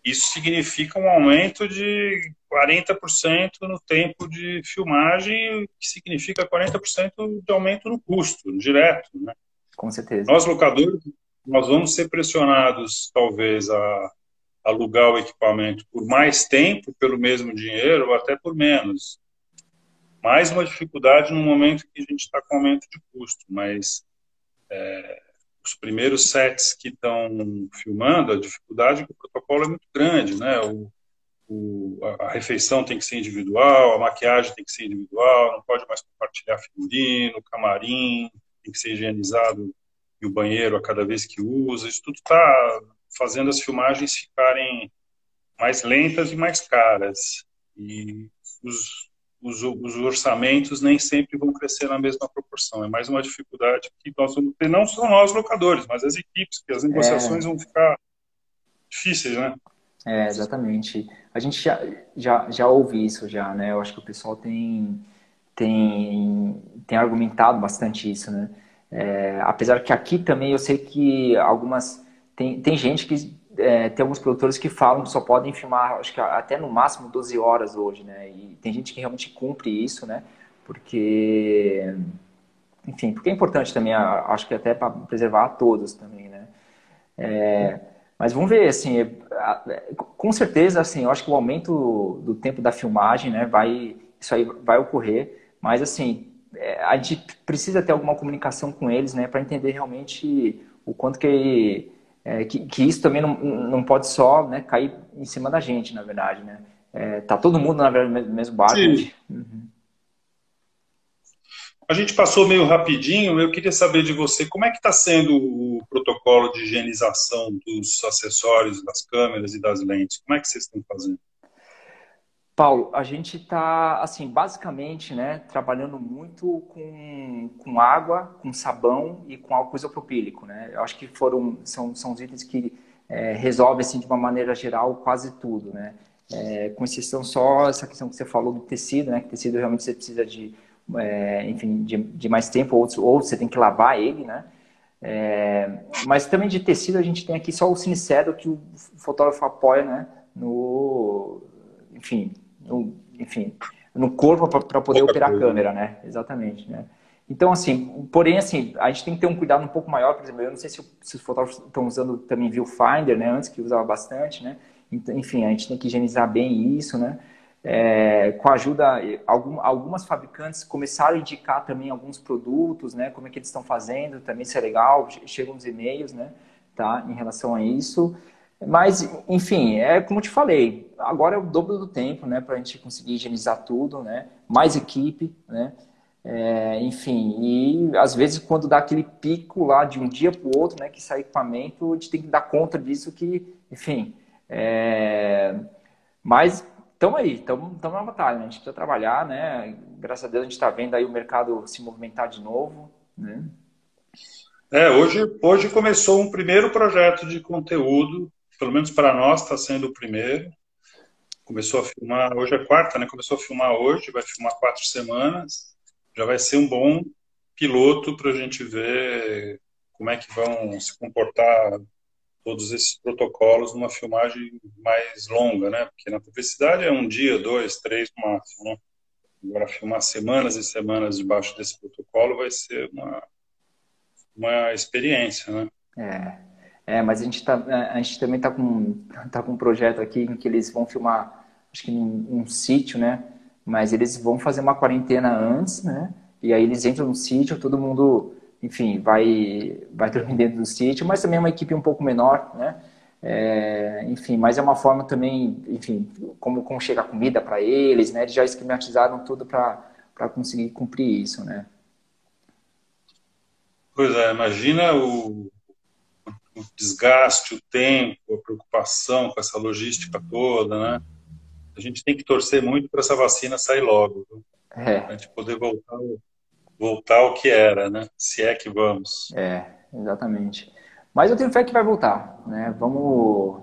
Isso significa um aumento de 40% no tempo de filmagem, que significa 40% de aumento no custo, direto. Né? Com certeza. Nós, locadores, nós vamos ser pressionados, talvez, a alugar o equipamento por mais tempo, pelo mesmo dinheiro, ou até por menos. Mais uma dificuldade no momento que a gente está com aumento de custo, mas é, os primeiros sets que estão filmando, a dificuldade que o protocolo é muito grande, né? O, o, a refeição tem que ser individual, a maquiagem tem que ser individual, não pode mais compartilhar figurino, camarim, tem que ser higienizado e o banheiro a cada vez que usa. Isso tudo está fazendo as filmagens ficarem mais lentas e mais caras. E os, os, os, orçamentos nem sempre vão crescer na mesma proporção. É mais uma dificuldade que nós vamos ter, não só nós locadores, mas as equipes, que as negociações é... vão ficar difíceis, né? É, exatamente. A gente já, já, já ouve isso já, né? Eu acho que o pessoal tem, tem, tem argumentado bastante isso, né? É, apesar que aqui também eu sei que algumas... Tem, tem gente que é, tem alguns produtores que falam que só podem filmar, acho que até no máximo 12 horas hoje, né? E tem gente que realmente cumpre isso, né? Porque, enfim, porque é importante também, acho que até para preservar a todos também, né? É, mas vamos ver, assim, com certeza, assim, eu acho que o aumento do tempo da filmagem, né, vai, isso aí vai ocorrer, mas, assim, é, a gente precisa ter alguma comunicação com eles, né, para entender realmente o quanto que é, que, que, isso também não, não pode só né, cair em cima da gente, na verdade, né? É, tá todo mundo na verdade no mesmo barco. Uhum. A gente passou meio rapidinho. Eu queria saber de você como é que está sendo o protocolo de higienização dos acessórios, das câmeras e das lentes. Como é que vocês estão fazendo? Paulo, a gente está, assim, basicamente, né, trabalhando muito com, com água, com sabão e com álcool isopropílico, né? Eu acho que foram, são, são os itens que é, resolvem, assim, de uma maneira geral, quase tudo, né? É, com exceção só essa questão que você falou do tecido, né? Que tecido realmente você precisa de, é, enfim, de, de, mais tempo, ou, ou você tem que lavar ele, né? É, mas também de tecido a gente tem aqui só o sincero que o fotógrafo apoia, né? No, enfim, no, enfim, no corpo para poder operar a câmera, né? Exatamente, né? Então, assim, porém, assim, a gente tem que ter um cuidado um pouco maior, por exemplo, eu não sei se, se os fotógrafos estão usando também viewfinder, né? Antes que usava bastante, né? Então, enfim, a gente tem que higienizar bem isso, né? É, com a ajuda, algum, algumas fabricantes começaram a indicar também alguns produtos, né? Como é que eles estão fazendo, também isso é legal, chegam uns e-mails, né? Tá? Em relação a isso. Mas, enfim, é como te falei, agora é o dobro do tempo, né, para a gente conseguir higienizar tudo, né, mais equipe, né, é, enfim, e às vezes quando dá aquele pico lá de um dia para o outro, né, que sai equipamento, a gente tem que dar conta disso que, enfim, é... mas estamos aí, estamos na batalha, né? a gente precisa trabalhar, né, graças a Deus a gente está vendo aí o mercado se movimentar de novo, né. É, hoje, hoje começou um primeiro projeto de conteúdo pelo menos para nós, está sendo o primeiro. Começou a filmar, hoje é quarta, né? Começou a filmar hoje, vai filmar quatro semanas. Já vai ser um bom piloto para a gente ver como é que vão se comportar todos esses protocolos numa filmagem mais longa, né? Porque na publicidade é um dia, dois, três no máximo, né? Agora, filmar semanas e semanas debaixo desse protocolo vai ser uma, uma experiência, né? É. É, mas a gente, tá, a gente também está com, tá com um projeto aqui em que eles vão filmar, acho que num, num sítio, né? Mas eles vão fazer uma quarentena antes, né? E aí eles entram no sítio, todo mundo, enfim, vai, vai dormir dentro do sítio, mas também é uma equipe um pouco menor, né? É, enfim, mas é uma forma também, enfim, como, como chegar comida para eles, né? Eles já esquematizaram tudo para conseguir cumprir isso, né? Pois é, imagina o, desgaste, o tempo, a preocupação com essa logística toda, né? A gente tem que torcer muito para essa vacina sair logo, é. para a gente poder voltar, voltar ao que era, né? Se é que vamos. É, exatamente. Mas eu tenho fé que vai voltar, né? Vamos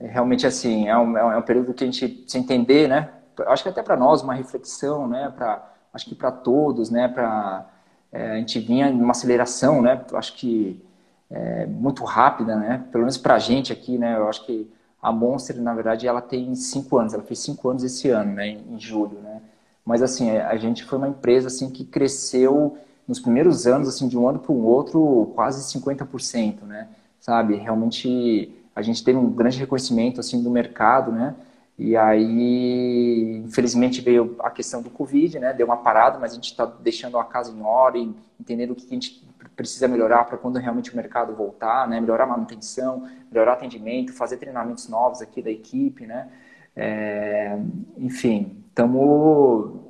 é, realmente assim é um, é um período que a gente precisa entender, né? Acho que até para nós uma reflexão, né? Para acho que para todos, né? Para é, a gente vinha numa aceleração, né? Acho que é, muito rápida, né? Pelo menos para a gente aqui, né? Eu acho que a Monster, na verdade, ela tem cinco anos. Ela fez cinco anos esse ano, né? Em, julho, né? Mas assim, é, a gente foi uma empresa assim que cresceu nos primeiros anos, assim, de um ano para o outro, quase 50%, né? Sabe? Realmente a gente teve um grande reconhecimento assim do mercado, né? E aí, infelizmente, veio a questão do Covid, né? Deu uma parada, mas a gente está deixando a casa em ordem, entendendo o que a gente precisa melhorar para quando realmente o mercado voltar, né? Melhorar a manutenção, melhorar atendimento, fazer treinamentos novos aqui da equipe, né? É, enfim, estamos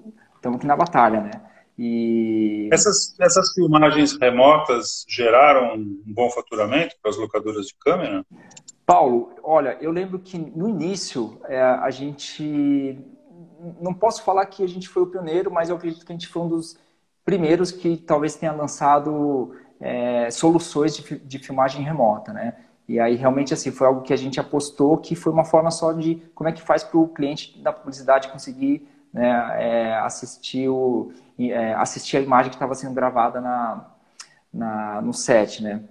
aqui na batalha, né? E... Essas, essas filmagens remotas geraram um bom faturamento para as locadoras de câmera? Paulo, olha, eu lembro que no início é, a gente. Não posso falar que a gente foi o pioneiro, mas eu acredito que a gente foi um dos primeiros que talvez tenha lançado é, soluções de, de, filmagem remota, né? E aí realmente assim foi algo que a gente apostou que foi uma forma só de como é que faz para o cliente da publicidade conseguir né, é, assistir, o, é, assistir a imagem que estava sendo gravada na, na, no set, né?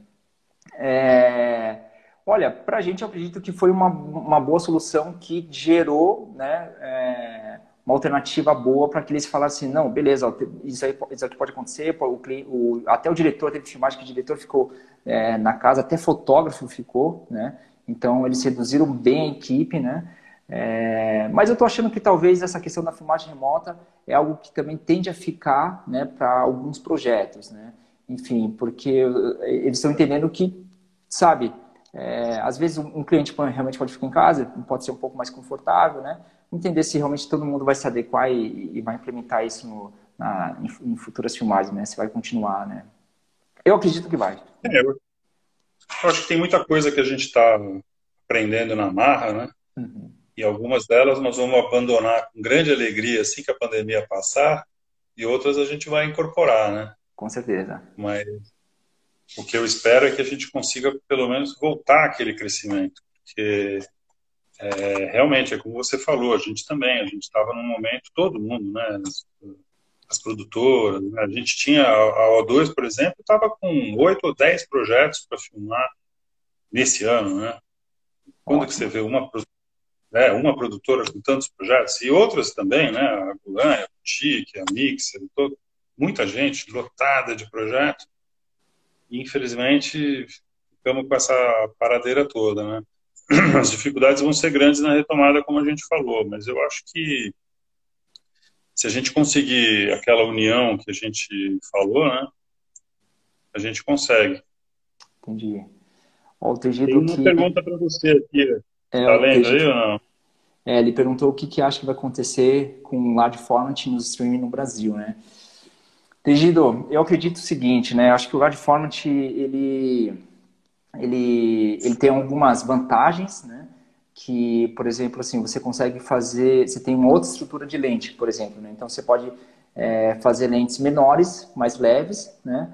É, Olha, para a gente eu acredito que foi uma, uma boa solução que gerou né, é, uma alternativa boa para que eles falassem, não, beleza, isso, aí, isso aqui pode acontecer, o, o, até o diretor teve filmagem que o diretor ficou é, na casa, até fotógrafo ficou, né? Então eles reduziram bem a equipe, né? É, mas eu estou achando que talvez essa questão da filmagem remota é algo que também tende a ficar né, para alguns projetos, né? Enfim, porque eles estão entendendo que, sabe, é, às vezes um cliente realmente pode ficar em casa, pode ser um pouco mais confortável, né? Entender se realmente todo mundo vai se adequar e, e vai implementar isso no, na, em, em, futuras filmagens, né? Se vai continuar, né? Eu acredito que vai. É, eu, acho que tem muita coisa que a gente está aprendendo na marra, né? Uhum. E algumas delas nós vamos abandonar com grande alegria assim que a pandemia passar, e outras a gente vai incorporar, né? Com certeza. Mas o que eu espero é que a gente consiga, pelo menos, voltar aquele crescimento. Porque, é, realmente, é como você falou, a gente também, a gente estava num momento, todo mundo, né? As, as produtoras, né? a gente tinha, a O2, por exemplo, estava com oito ou dez projetos para filmar nesse ano, né? Quando que você vê uma, né, uma produtora com tantos projetos? E outras também, né? A Gulanha, a Boutique, a Mixer, todo, muita gente lotada de projetos infelizmente, ficamos com essa paradeira toda, né? As dificuldades vão ser grandes na retomada, como a gente falou, mas eu acho que se a gente conseguir aquela união que a gente falou, né? A gente consegue. Entendi. Ó, o Tem uma que... pergunta para você aqui. É, tá lendo aí ou não? É, ele perguntou o que, que acha que vai acontecer com o large format no streaming no Brasil, né? Tegido, eu acredito o seguinte, né? Acho que o large format ele, ele, ele tem algumas vantagens, né? Que, por exemplo, assim, você consegue fazer, você tem uma outra estrutura de lente, por exemplo, né? Então você pode é, fazer lentes menores, mais leves, né?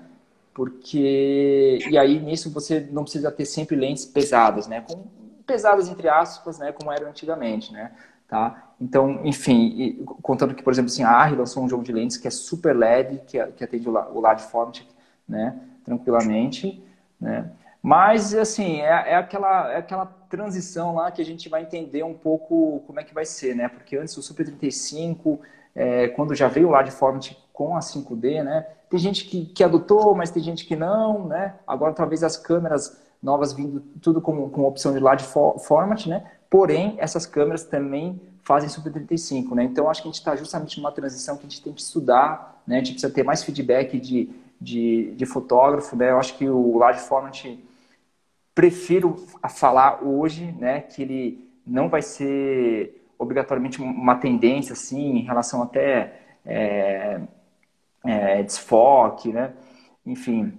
Porque e aí nisso você não precisa ter sempre lentes pesadas, né? Com, pesadas entre aspas, né? Como eram antigamente, né? Tá? Então, enfim, contando que, por exemplo, assim, a ARRI lançou um jogo de lentes que é super leve, que, que atende o, o large format, né, tranquilamente, né? Mas, assim, é, é, aquela, é aquela transição lá que a gente vai entender um pouco como é que vai ser, né? Porque antes o Super 35, é, quando já veio o large format com a 5D, né? Tem gente que, que adotou, mas tem gente que não, né? Agora, talvez as câmeras novas vindo tudo com, com opção de large format, né? Porém, essas câmeras também fazem Super 35, né? Então, acho que a gente está justamente numa transição que a gente tem que estudar, né? A gente precisa ter mais feedback de, de, de fotógrafo, né? Eu acho que o large format prefiro falar hoje, né? Que ele não vai ser obrigatoriamente uma tendência, assim, em relação até é, é, desfoque, né? Enfim,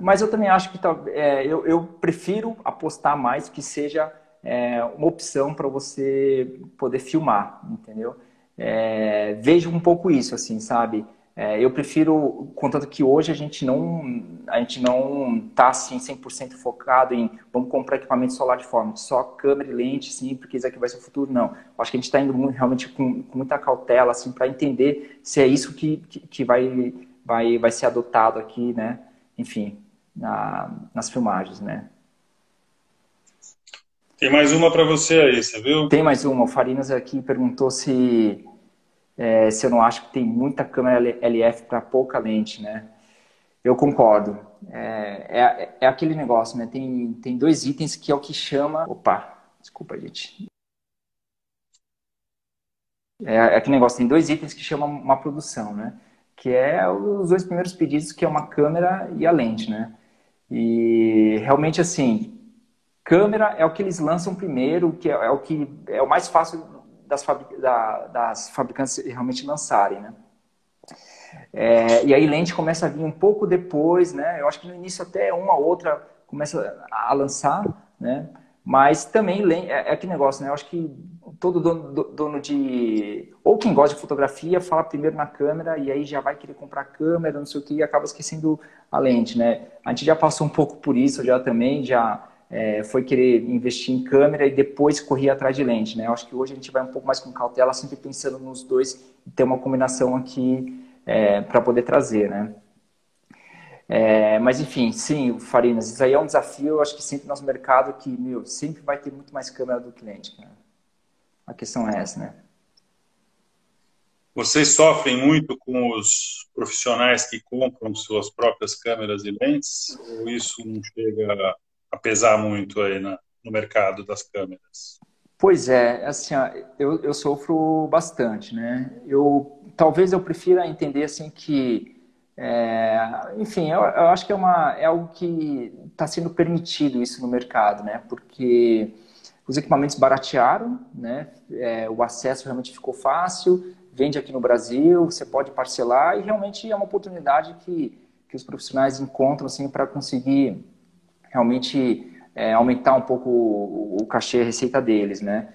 Mas eu também acho que é, eu, eu, prefiro apostar mais que seja é, uma opção para você poder filmar, entendeu? É, vejo um pouco isso, assim, sabe? É, eu prefiro, contanto que hoje a gente não a gente não está assim 100% focado em vamos comprar equipamento solar de forma só câmera e lente, sim, porque isso aqui vai ser o futuro, não. Acho que a gente está indo realmente com, com, muita cautela, assim, para entender se é isso que, que, que, vai, vai, vai ser adotado aqui, né? Enfim, na, nas filmagens, né? Tem mais uma para você aí, você viu? Tem mais uma. O Farinas aqui perguntou se é, se eu não acho que tem muita câmera LF para pouca lente, né? Eu concordo. É, é, é, aquele negócio, né? Tem, tem dois itens que é o que chama. Opa, desculpa, gente. É, é aquele negócio, tem dois itens que chamam uma produção, né? Que é os dois primeiros pedidos, que é uma câmera e a lente, né? E realmente, assim, câmera é o que eles lançam primeiro, que é, é o que é o mais fácil das, da, das fabricantes realmente lançarem, né? É, e aí lente começa a vir um pouco depois, né? Eu acho que no início até uma outra começa a lançar, né? Mas também é, é aquele negócio, né? Eu acho que todo dono, dono de ou quem gosta de fotografia fala primeiro na câmera e aí já vai querer comprar câmera, não sei o que, e acaba esquecendo a lente, né? A gente já passou um pouco por isso já também, já é, foi querer investir em câmera e depois correr atrás de lente, né? Eu acho que hoje a gente vai um pouco mais com cautela, sempre pensando nos dois e ter uma combinação aqui é, para poder trazer, né? É, mas enfim, sim, Farinas, isso aí é um desafio, eu acho que sempre no nosso mercado que, meu, sempre vai ter muito mais câmera do cliente, né? A questão é essa, né? Vocês sofrem muito com os profissionais que compram suas próprias câmeras e lentes? Ou isso não chega a pesar muito aí na, no mercado das câmeras? Pois é, assim, eu, eu sofro bastante, né? Eu talvez eu prefira entender assim que, é, enfim, eu, eu, acho que é uma é algo que está sendo permitido isso no mercado, né? Porque os equipamentos baratearam, né? É, o acesso realmente ficou fácil, vende aqui no Brasil, você pode parcelar e realmente é uma oportunidade que que os profissionais encontram assim para conseguir realmente é, aumentar um pouco o, o cachê, a receita deles, né?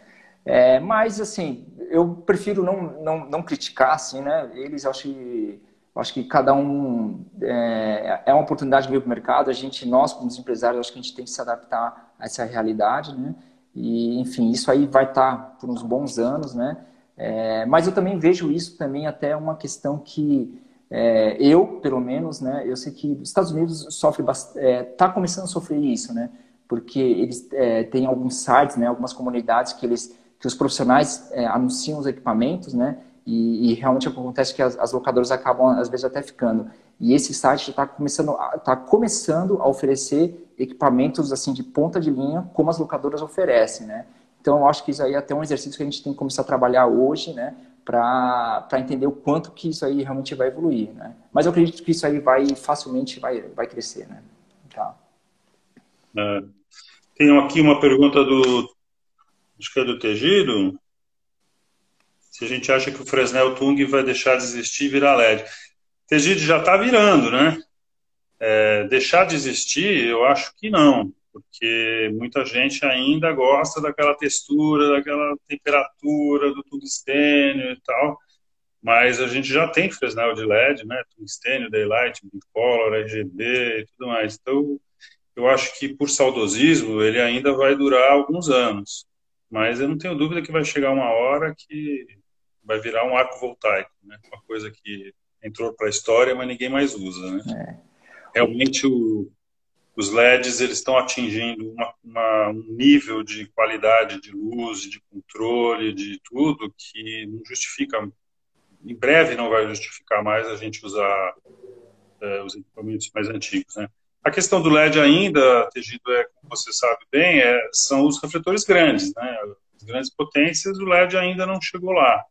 É, mas, assim, eu prefiro não, não, não criticar, assim, né? Eles, acho que, acho que cada um é, é uma oportunidade de vir para o mercado. A gente, nós, como empresários, acho que a gente tem que se adaptar a essa realidade, né? E, enfim, isso aí vai estar tá por uns bons anos, né? É, mas eu também vejo isso também até uma questão que é, eu, pelo menos, né, eu sei que os Estados Unidos sofre está é, tá começando a sofrer isso, né, porque eles é, têm alguns sites, né, algumas comunidades que eles que os profissionais é, anunciam os equipamentos, né, e, e realmente acontece que as, as, locadoras acabam às vezes até ficando. E esse site está começando, tá começando a oferecer equipamentos assim de ponta de linha, como as locadoras oferecem, né. Então, eu acho que isso aí é até um exercício que a gente tem que começar a trabalhar hoje, né, para entender o quanto que isso aí realmente vai evoluir, né? Mas eu acredito que isso aí vai facilmente vai, vai crescer, né? Tá. É. Tenho aqui uma pergunta do acho que é do Tegido. Se a gente acha que o Fresnel Tung vai deixar de existir e virar LED. Tegido já está virando, né? É, deixar de existir, eu acho que não porque muita gente ainda gosta daquela textura, daquela temperatura do tungstênio e tal, mas a gente já tem Fresnel de LED, né, tungstênio, daylight, bicolor, RGB e tudo mais, então eu acho que por saudosismo ele ainda vai durar alguns anos, mas eu não tenho dúvida que vai chegar uma hora que vai virar um arco voltaico, né, uma coisa que entrou para a história, mas ninguém mais usa, né. É. Realmente o os LEDs eles estão atingindo uma, uma, um nível de qualidade de luz, de controle, de tudo que não justifica, em breve não vai justificar mais a gente usar é, os equipamentos mais antigos, né? A questão do LED ainda, Tegido, é, como você sabe bem, é, são os refletores grandes, né? As grandes potências, o LED ainda não chegou lá.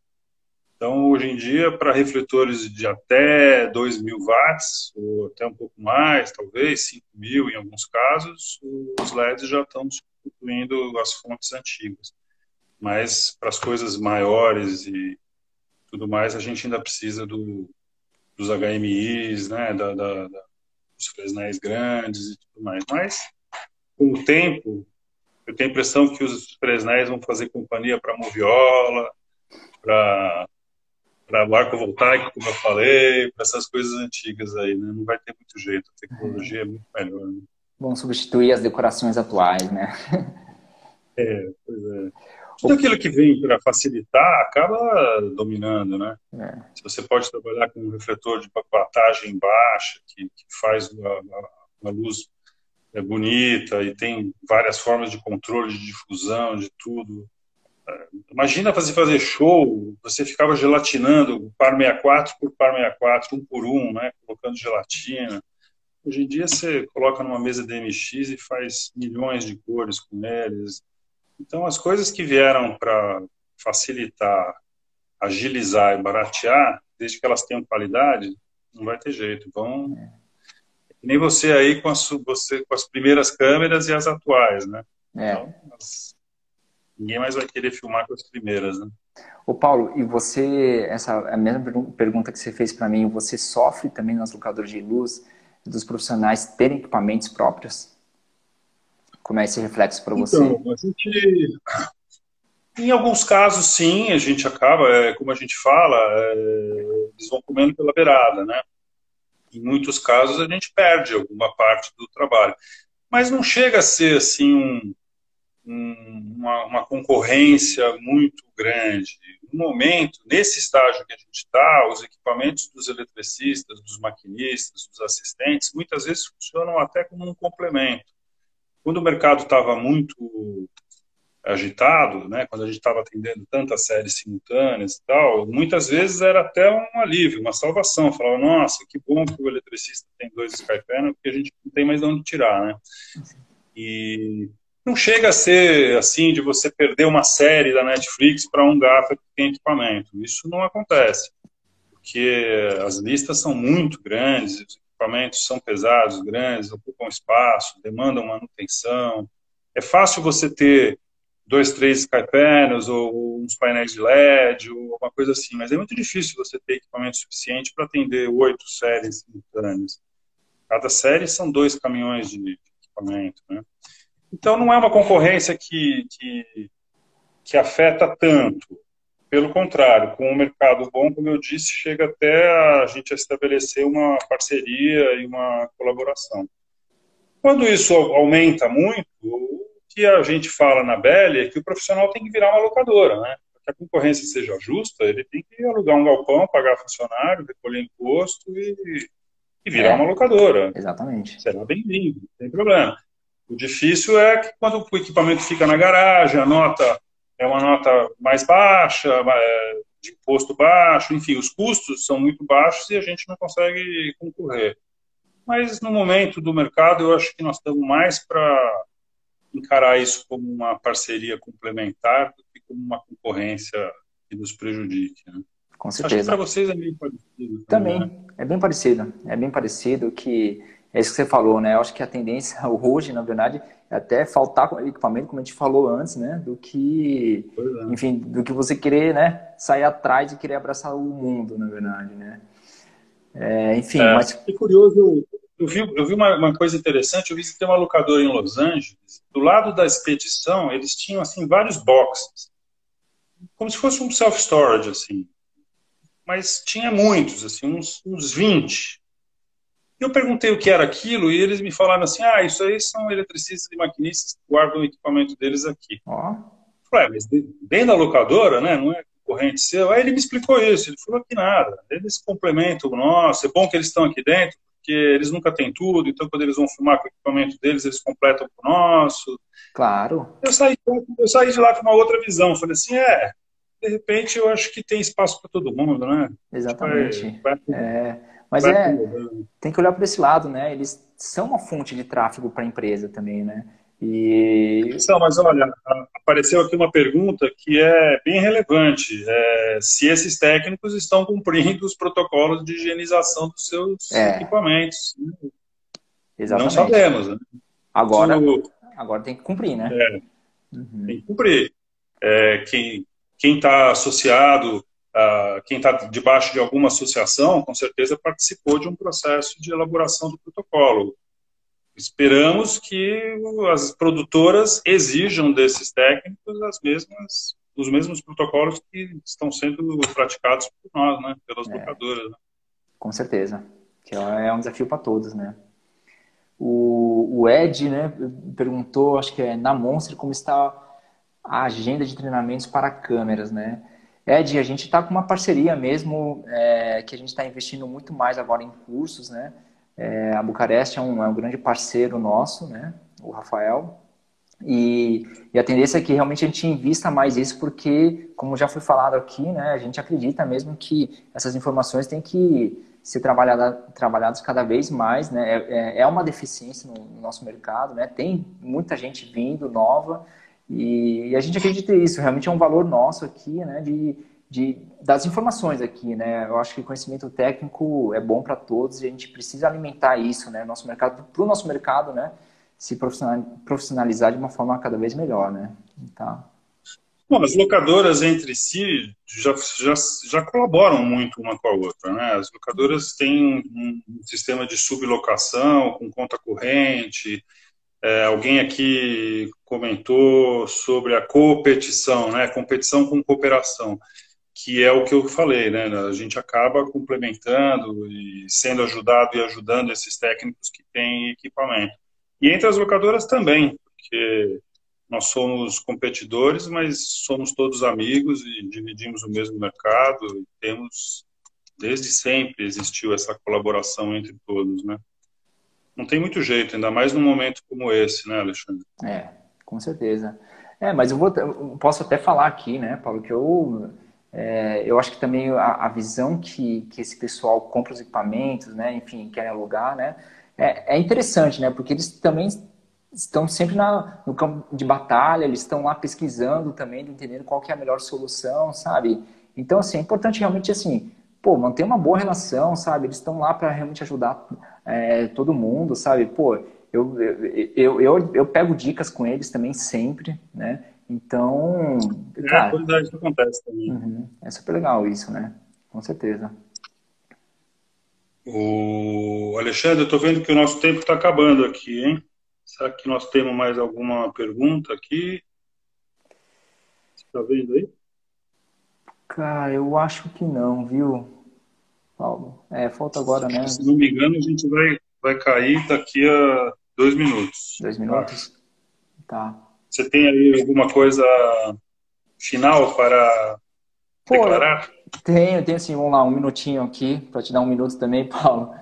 Então, hoje em dia, para refletores de até 2 mil watts, ou até um pouco mais, talvez 5 mil em alguns casos, os LEDs já estão substituindo as fontes antigas. Mas para as coisas maiores e tudo mais, a gente ainda precisa do, dos HMIs, né, da, da, da os fresnéis grandes e tudo mais. Mas, com o tempo, eu tenho a impressão que os fresnéis vão fazer companhia para a moviola, para para o arco voltaico, como eu falei, para essas coisas antigas aí, né? Não vai ter muito jeito, a tecnologia é muito melhor. Né? Vão substituir as decorações atuais, né? É, pois é. Tudo aquilo que vem para facilitar acaba dominando, né? É. Se você pode trabalhar com um refletor de watagem baixa, que, que faz uma, uma luz é, bonita e tem várias formas de controle, de difusão, de tudo. Imagina fazer, fazer show, você ficava gelatinando par 64 por par 64, um por um, né? Colocando gelatina. Hoje em dia você coloca numa mesa DMX e faz milhões de cores com eles, então, as coisas que vieram para facilitar, agilizar e baratear, desde que elas tenham qualidade, não vai ter jeito. Vão. É. Nem você aí com as, você, com as primeiras câmeras e as atuais, né? É. Então, as, ninguém mais vai querer filmar com as primeiras, né? Ô Paulo, e você, essa é a mesma pergunta que você fez para mim, você sofre também nas locadoras de luz dos profissionais terem equipamentos próprios? Como é esse reflexo para você? Então, a gente, em alguns casos, sim, a gente acaba, é, como a gente fala, é, eles vão comendo pela beirada, né? Em muitos casos, a gente perde alguma parte do trabalho. Mas não chega a ser, assim, um, um, uma, uma concorrência muito grande. No momento, nesse estágio que a gente está, os equipamentos dos eletricistas, dos maquinistas, dos assistentes, muitas vezes funcionam até como um complemento. Quando o mercado estava muito agitado, né, quando a gente estava atendendo tantas séries simultâneas e tal, muitas vezes era até um alívio, uma salvação. Falava, nossa, que bom que o eletricista tem dois Skypanel, porque a gente não tem mais de onde tirar, né? E não chega a ser assim de você perder uma série da Netflix para um gafa que tem equipamento. Isso não acontece, porque as listas são muito grandes, equipamentos são pesados, grandes, ocupam espaço, demandam manutenção. É fácil você ter dois, três Sky Panels ou uns painéis de LED ou alguma coisa assim, mas é muito difícil você ter equipamento suficiente para atender oito séries simultâneas. Cada série são dois caminhões de equipamento, né? Então não é uma concorrência que, que, que afeta tanto. Pelo contrário, com o mercado bom, como eu disse, chega até a gente estabelecer uma parceria e uma colaboração. Quando isso aumenta muito, o que a gente fala na Belly é que o profissional tem que virar uma locadora, né? Para que a concorrência seja justa, ele tem que alugar um galpão, pagar funcionário, recolher imposto e, e virar é, uma locadora. Exatamente. Será bem-vindo, não tem problema. O difícil é que quando o equipamento fica na garagem, a nota é uma nota mais baixa, é, de imposto baixo, enfim, os custos são muito baixos e a gente não consegue concorrer. Mas no momento do mercado, eu acho que nós estamos mais para encarar isso como uma parceria complementar do que como uma concorrência que nos prejudique. Né? Com certeza. Acho que para vocês é meio parecido. Também, também né? é bem parecido. É bem parecido que é isso que você falou, né? Eu acho que a tendência hoje, na verdade, é até faltar equipamento, como a gente falou antes, né? Do que, é. enfim, do que você querer, né? Sair atrás e querer abraçar o mundo, na verdade, né? É, enfim, é, mas... É curioso, eu vi, eu vi uma, uma, coisa interessante, eu visitei uma locadora em Los Angeles, do lado da expedição, eles tinham, assim, vários boxes, como se fosse um self-storage, assim. Mas tinha muitos, assim, uns, uns 20 eu perguntei o que era aquilo e eles me falaram assim: ah, isso aí são eletricistas e maquinistas que guardam o equipamento deles aqui. Oh. Falei, mas dentro da locadora, né? Não é corrente seu. Aí ele me explicou isso. Ele falou que nada. Eles complementam o nosso. É bom que eles estão aqui dentro, porque eles nunca têm tudo. Então, quando eles vão filmar com o equipamento deles, eles completam com o nosso. Claro. Eu saí, eu saí de lá com uma outra visão. Falei assim: é, de repente eu acho que tem espaço para todo mundo, né? Exatamente. Vai, vai... É. Mas é, tem que olhar para esse lado, né? Eles são uma fonte de tráfego para a empresa também, né? E... São, mas olha, apareceu aqui uma pergunta que é bem relevante. É, se esses técnicos estão cumprindo os protocolos de higienização dos seus é. equipamentos. Exatamente. Não sabemos. Né? Agora, agora tem que cumprir, né? É, uhum. Tem que cumprir. É, quem está associado uh, quem está debaixo de alguma associação, com certeza participou de um processo de elaboração do protocolo. Esperamos que as produtoras exijam desses técnicos as mesmas, os mesmos protocolos que estão sendo praticados por nós, né, pelas é, locadoras. Né? Com certeza, que é um desafio para todos, né? O, o Ed, né, perguntou, acho que é na Monster, como está a agenda de treinamentos para câmeras, né? Ed, a gente está com uma parceria mesmo, é, que a gente está investindo muito mais agora em cursos, né? É, a Bucareste é um, é um grande parceiro nosso, né? O Rafael. E, e, a tendência é que realmente a gente invista mais isso, porque, como já foi falado aqui, né? A gente acredita mesmo que essas informações têm que ser trabalhada, trabalhadas cada vez mais, né? É, é, é uma deficiência no, no nosso mercado, né? Tem muita gente vindo nova e, a gente acredita nisso, realmente é um valor nosso aqui, né, de, de, das informações aqui, né? Eu acho que conhecimento técnico é bom para todos e a gente precisa alimentar isso, né? Nosso mercado, para o nosso mercado, né? Se profissionalizar de uma forma cada vez melhor, né? Tá. Bom, as locadoras entre si já, já, já colaboram muito uma com a outra, né? As locadoras têm um, um sistema de sublocação com conta corrente, é, alguém aqui comentou sobre a competição, né? Competição com cooperação, que é o que eu falei, né? A gente acaba complementando e sendo ajudado e ajudando esses técnicos que têm equipamento. E entre as locadoras também, porque nós somos competidores, mas somos todos amigos e dividimos o mesmo mercado e temos desde sempre existiu essa colaboração entre todos, né? Não tem muito jeito, ainda mais num momento como esse, né, Alexandre? É, com certeza. É, mas eu, vou, eu posso até falar aqui, né, Paulo, que eu, é, eu acho que também a, a, visão que, que esse pessoal compra os equipamentos, né, enfim, querem alugar, né, é, é interessante, né, porque eles também estão sempre na, no campo de batalha, eles estão lá pesquisando também, entendendo qual que é a melhor solução, sabe? Então, assim, é importante realmente, assim, pô, manter uma boa relação, sabe? Eles estão lá para realmente ajudar é, todo mundo, sabe? Pô, eu, eu, eu, eu, pego dicas com eles também sempre, né? Então. É, cara, é, isso acontece também. Uhum, é super legal isso, né? Com certeza. O Alexandre, eu tô vendo que o nosso tempo está acabando aqui, hein? Será que nós temos mais alguma pergunta aqui? Você está vendo aí? Cara, eu acho que não, viu, Paulo? É, falta agora, né? Se não me engano, a gente vai, vai cair daqui a dois minutos. Dois minutos? Tá. Você tem aí alguma coisa final para Pô, declarar? Tenho, tenho sim. Vamos lá, um minutinho aqui, para te dar um minuto também, Paulo.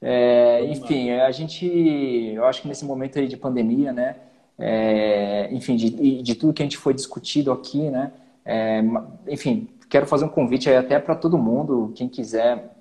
É, enfim, a gente, eu acho que nesse momento aí de pandemia, né? É, enfim, de, de tudo que a gente foi discutido aqui, né? É, enfim, quero fazer um convite aí até para todo mundo, quem quiser,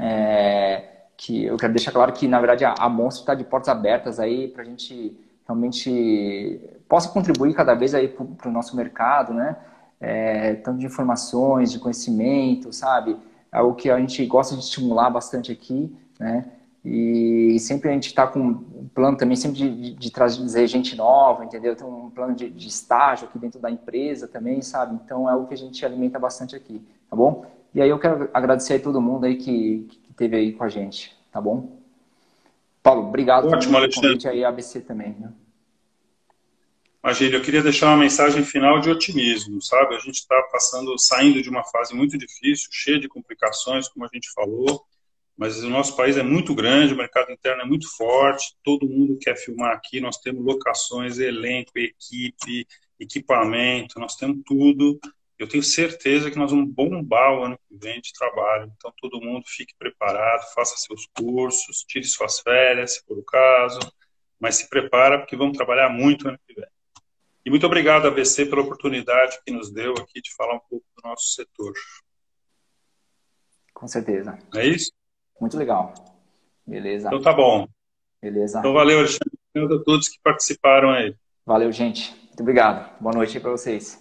é, que eu quero deixar claro que, na verdade, a, a Monstro está de portas abertas aí para a gente realmente possa contribuir cada vez aí para o nosso mercado, né? É, tanto de informações, de conhecimento, sabe? É o que a gente gosta de estimular bastante aqui, né? E sempre a gente está com um plano também sempre de, de, de, trazer gente nova, entendeu? Tem um plano de, de, estágio aqui dentro da empresa também, sabe? Então é o que a gente alimenta bastante aqui, tá bom? E aí eu quero agradecer a todo mundo aí que, que teve aí com a gente, tá bom? Paulo, obrigado Ótimo, pelo convite aí ABC também, né? Eu queria deixar uma mensagem final de otimismo, sabe? A gente está passando, saindo de uma fase muito difícil, cheia de complicações, como a gente falou, mas o nosso país é muito grande, o mercado interno é muito forte, todo mundo quer filmar aqui, nós temos locações, elenco, equipe, equipamento, nós temos tudo. Eu tenho certeza que nós vamos bombar o ano que vem de trabalho. Então, todo mundo fique preparado, faça seus cursos, tire suas férias, se for o caso, mas se prepara porque vamos trabalhar muito ano que vem. E muito obrigado, ABC, pela oportunidade que nos deu aqui de falar um pouco do nosso setor. Com certeza. É isso? Muito legal. Beleza. Então tá bom. Beleza. Então valeu, Alexandre. Obrigado a todos que participaram aí. Valeu, gente. Muito obrigado. Boa noite aí para vocês.